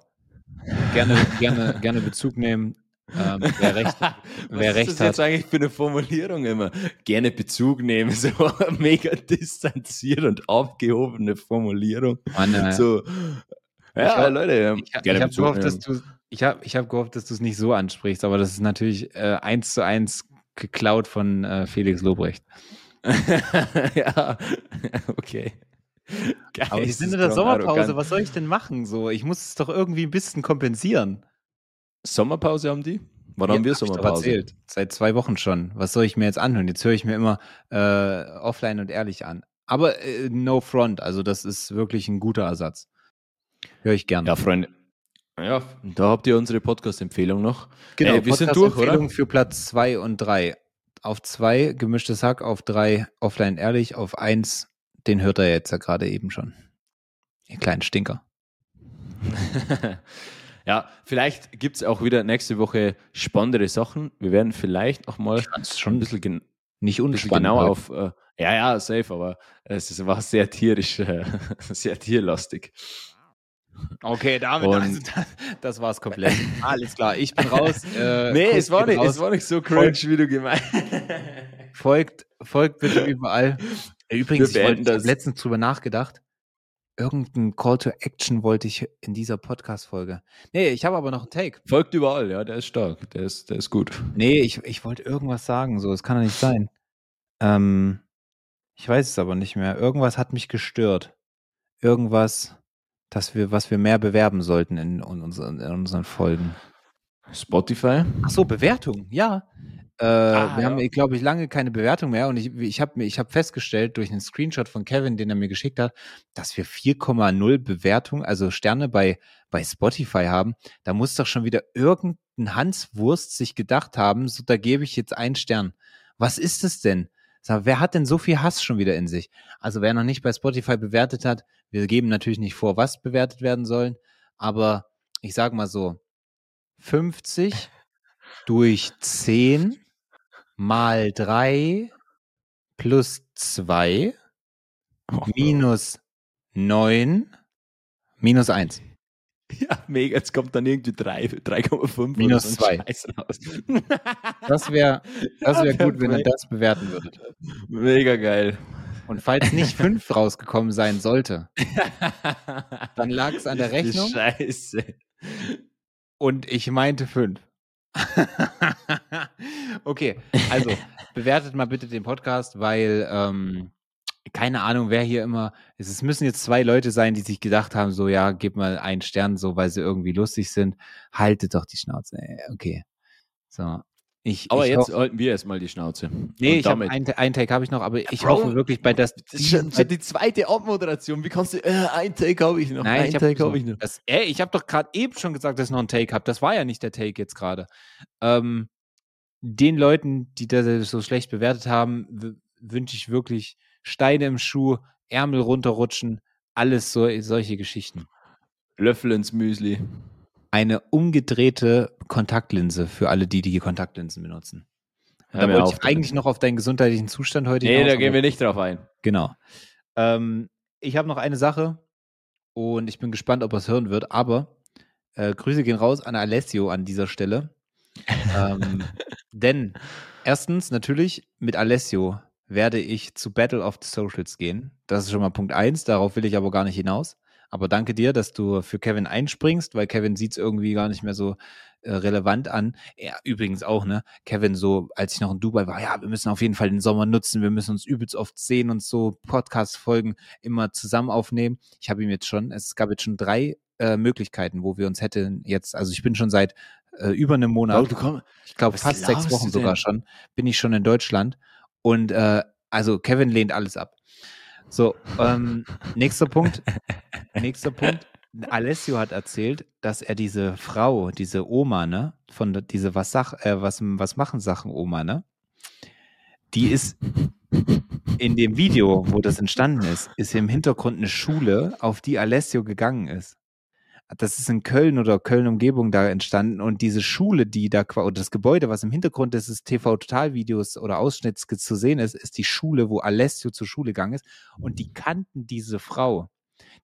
S1: Gerne, gerne, [LAUGHS] gerne Bezug nehmen. Ähm, wer recht, [LAUGHS] wer recht
S2: ist das hat. jetzt eigentlich für eine Formulierung immer? Gerne Bezug nehmen, so mega distanziert und aufgehobene Formulierung. Mann, so,
S1: ja, ich, Leute, ich, gerne ich habe gehofft, dass du ich habe ich hab gehofft, dass du es nicht so ansprichst, aber das ist natürlich äh, eins zu eins geklaut von äh, Felix Lobrecht. [LAUGHS]
S2: ja, [LAUGHS] okay.
S1: Geil, aber wir sind in der Sommerpause, arrogant. was soll ich denn machen? So, ich muss es doch irgendwie ein bisschen kompensieren.
S2: Sommerpause haben die? Wann ja, haben wir Sommerpause? Ich erzählt.
S1: Seit zwei Wochen schon. Was soll ich mir jetzt anhören? Jetzt höre ich mir immer äh, offline und ehrlich an. Aber äh, no front, also das ist wirklich ein guter Ersatz. Höre ich gerne.
S2: Ja, Freunde, ja, da habt ihr unsere Podcast-Empfehlung noch.
S1: Genau, Ey, wir sind durch, oder? für Platz 2 und 3. Auf 2 gemischtes Hack, auf 3 offline ehrlich, auf 1 den hört er jetzt ja gerade eben schon. Ihr kleinen Stinker. [LAUGHS]
S2: ja, vielleicht gibt es auch wieder nächste Woche spannendere Sachen. Wir werden vielleicht auch mal
S1: schon ein bisschen nicht unspannend
S2: genau auf. Äh, ja, ja, safe, aber es war sehr tierisch, äh, [LAUGHS] sehr tierlastig.
S1: Okay, damit, also, das, das war's komplett. [LAUGHS] Alles klar, ich bin raus.
S2: Äh, [LAUGHS] nee, es war, nicht, es war nicht so cringe, folgt, wie du gemeint [LAUGHS]
S1: Folgt, folgt bitte überall. Übrigens, ich habe letztens drüber nachgedacht. Irgendein Call to Action wollte ich in dieser Podcast-Folge. Nee, ich habe aber noch einen Take.
S2: Folgt überall, ja, der ist stark, der ist, der ist gut.
S1: Nee, ich, ich wollte irgendwas sagen, so, das kann doch nicht sein. Ähm, ich weiß es aber nicht mehr. Irgendwas hat mich gestört. Irgendwas dass wir, was wir mehr bewerben sollten in, unseren, in unseren Folgen.
S2: Spotify?
S1: Ach so, Bewertung, ja. Äh, ah, wir ja. haben, glaube ich, lange keine Bewertung mehr und ich, ich habe ich hab festgestellt durch einen Screenshot von Kevin, den er mir geschickt hat, dass wir 4,0 Bewertung, also Sterne bei, bei Spotify haben. Da muss doch schon wieder irgendein Hanswurst sich gedacht haben, so da gebe ich jetzt einen Stern. Was ist es denn? Sag, wer hat denn so viel Hass schon wieder in sich? Also wer noch nicht bei Spotify bewertet hat, wir geben natürlich nicht vor, was bewertet werden sollen, aber ich sag mal so, 50 [LAUGHS] durch 10 mal 3 plus 2 minus 9 minus 1. [LAUGHS]
S2: Ja, mega. Jetzt kommt dann irgendwie 3,5
S1: minus 2. Das wäre das wär [LAUGHS] gut, wenn ihr das bewerten würdet.
S2: Mega geil.
S1: Und falls nicht [LAUGHS] 5 rausgekommen sein sollte, dann lag es an der Rechnung.
S2: Scheiße.
S1: Und ich meinte 5. okay, also bewertet mal bitte den Podcast, weil ähm, keine Ahnung, wer hier immer. Es müssen jetzt zwei Leute sein, die sich gedacht haben, so ja, gib mal einen Stern, so weil sie irgendwie lustig sind. Haltet doch die Schnauze. Okay. So. Ich,
S2: aber
S1: ich
S2: jetzt halten wir erstmal die Schnauze.
S1: Nee, ich habe einen, einen Take habe ich noch, aber ich Bro, hoffe wirklich bei das.
S2: Das ist schon, schon die zweite Abmoderation. Wie kannst du? Äh, ein Take habe ich noch.
S1: Nein, ein Take habe ich noch. Das, ey, ich habe doch gerade eben schon gesagt, dass ich noch einen Take habe. Das war ja nicht der Take jetzt gerade. Ähm, den Leuten, die das so schlecht bewertet haben, wünsche ich wirklich Steine im Schuh, Ärmel runterrutschen, alles so, solche Geschichten.
S2: Löffel ins Müsli.
S1: Eine umgedrehte Kontaktlinse für alle, die die Kontaktlinsen benutzen. da wollte ich eigentlich noch auf deinen gesundheitlichen Zustand heute
S2: Nee, hinaus, da gehen wir nicht drauf ein.
S1: Genau. Ähm, ich habe noch eine Sache und ich bin gespannt, ob er es hören wird, aber äh, Grüße gehen raus an Alessio an dieser Stelle. ähm, [LAUGHS] denn erstens natürlich mit Alessio werde ich zu Battle of the Socials gehen. Das ist schon mal Punkt eins. Darauf will ich aber gar nicht hinaus. Aber danke dir, dass du für Kevin einspringst, weil Kevin sieht es irgendwie gar nicht mehr so äh, relevant an. Er übrigens auch, ne? Kevin, so als ich noch in Dubai war, ja, wir müssen auf jeden Fall den Sommer nutzen, wir müssen uns übelst oft sehen und so Podcast-Folgen immer zusammen aufnehmen. Ich habe ihm jetzt schon, es gab jetzt schon drei äh, Möglichkeiten, wo wir uns hätten jetzt, also ich bin schon seit äh, über einem Monat, ich glaube fast sechs Wochen sogar schon, bin ich schon in Deutschland und äh, also Kevin lehnt alles ab. So, ähm, nächster Punkt. nächster Punkt. Alessio hat erzählt, dass er diese Frau, diese Oma, ne, von diese was äh, was, was machen Sachen Oma, ne? Die ist in dem Video, wo das entstanden ist, ist im Hintergrund eine Schule, auf die Alessio gegangen ist das ist in Köln oder Köln-Umgebung da entstanden und diese Schule, die da oder das Gebäude, was im Hintergrund des TV-Total-Videos oder Ausschnitts zu sehen ist, ist die Schule, wo Alessio zur Schule gegangen ist und die kannten diese Frau.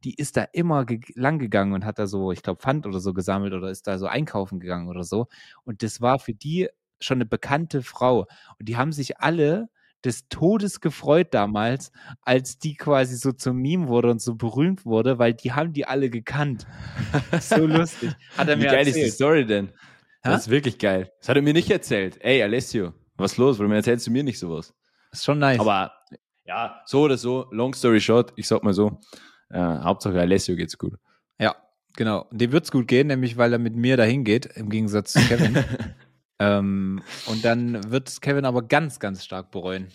S1: Die ist da immer ge lang gegangen und hat da so, ich glaube, Pfand oder so gesammelt oder ist da so einkaufen gegangen oder so. Und das war für die schon eine bekannte Frau. Und die haben sich alle des Todes gefreut damals, als die quasi so zum Meme wurde und so berühmt wurde, weil die haben die alle gekannt. so [LAUGHS] lustig.
S2: Hat er mir Wie geil erzählt. ist die Story denn? Das ha? ist wirklich geil. Das hat er mir nicht erzählt. Ey, Alessio, was los? Warum erzählst du mir nicht sowas?
S1: Das ist schon nice.
S2: Aber ja, so oder so, long story short, ich sag mal so, äh, Hauptsache Alessio geht's gut.
S1: Ja, genau. Dem wird's gut gehen, nämlich weil er mit mir dahin geht, im Gegensatz zu Kevin. [LAUGHS] Ähm, und dann wird Kevin aber ganz, ganz stark bereuen.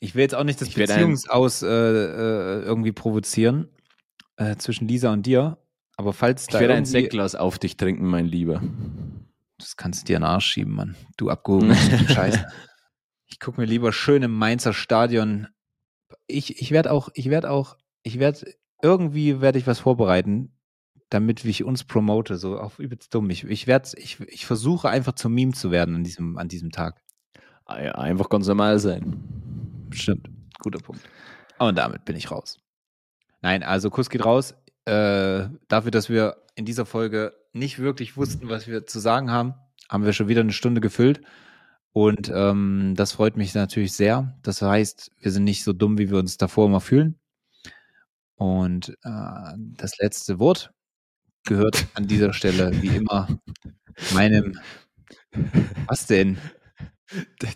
S1: Ich will jetzt auch nicht das Beziehungsaus äh, äh, irgendwie provozieren äh, zwischen Lisa und dir, aber falls
S2: ich da. Ich werde ein Sektglas auf dich trinken, mein Lieber.
S1: Das kannst du dir in den Arsch schieben, Mann. Du abgehobener Scheiße. [LAUGHS] Ich gucke mir lieber schön im Mainzer Stadion. Ich, ich werde auch, ich werde auch, ich werde, irgendwie werde ich was vorbereiten damit ich uns promote, so auf übelst dumm. Ich, ich, ich, ich versuche einfach zum Meme zu werden an diesem, an diesem Tag.
S2: Ah einfach ganz normal sein.
S1: Stimmt, guter Punkt. Und damit bin ich raus. Nein, also Kuss geht raus. Äh, dafür, dass wir in dieser Folge nicht wirklich wussten, was wir zu sagen haben, haben wir schon wieder eine Stunde gefüllt. Und ähm, das freut mich natürlich sehr. Das heißt, wir sind nicht so dumm, wie wir uns davor immer fühlen. Und äh, das letzte Wort gehört an dieser Stelle wie immer meinem. Was denn?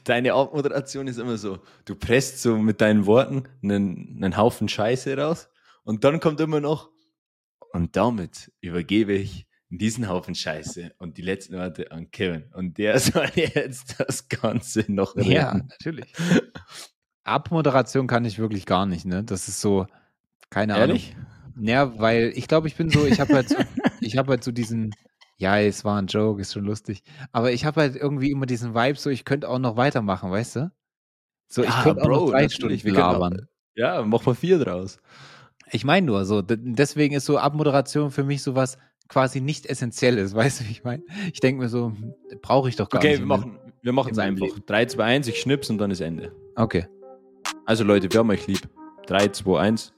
S2: Deine Abmoderation ist immer so, du presst so mit deinen Worten einen, einen Haufen Scheiße raus und dann kommt immer noch, und damit übergebe ich diesen Haufen Scheiße und die letzten Worte an Kevin. Und der [LAUGHS] soll jetzt das Ganze noch
S1: reden. Ja, natürlich. Abmoderation kann ich wirklich gar nicht, ne? Das ist so, keine Ehrlich? Ahnung. Ja, weil ich glaube, ich bin so, ich habe halt, so, ich habe halt so diesen, Ja, es war ein Joke, ist schon lustig. Aber ich habe halt irgendwie immer diesen Vibe, so ich könnte auch noch weitermachen, weißt du? So, ich
S2: Ja,
S1: könnte auch noch drei
S2: natürlich,
S1: Stunden
S2: wir können auch-
S1: labern.
S2: Ja, mach mal vier draus.
S1: Ich meine nur, so, deswegen ist so Abmoderation für mich sowas quasi nicht Essentielles, [LAUGHS] weißt du, wie ich meine? Ich denke mir so, brauche ich doch gar
S2: Okay,
S1: nicht.
S2: wir
S1: im-
S2: machen wir machen es einfach.
S1: Leben.
S2: 3, 2, 1, ich schnips und dann ist Ende.
S1: Okay.
S2: Also Leute, wir haben euch lieb. 3, 2, 1.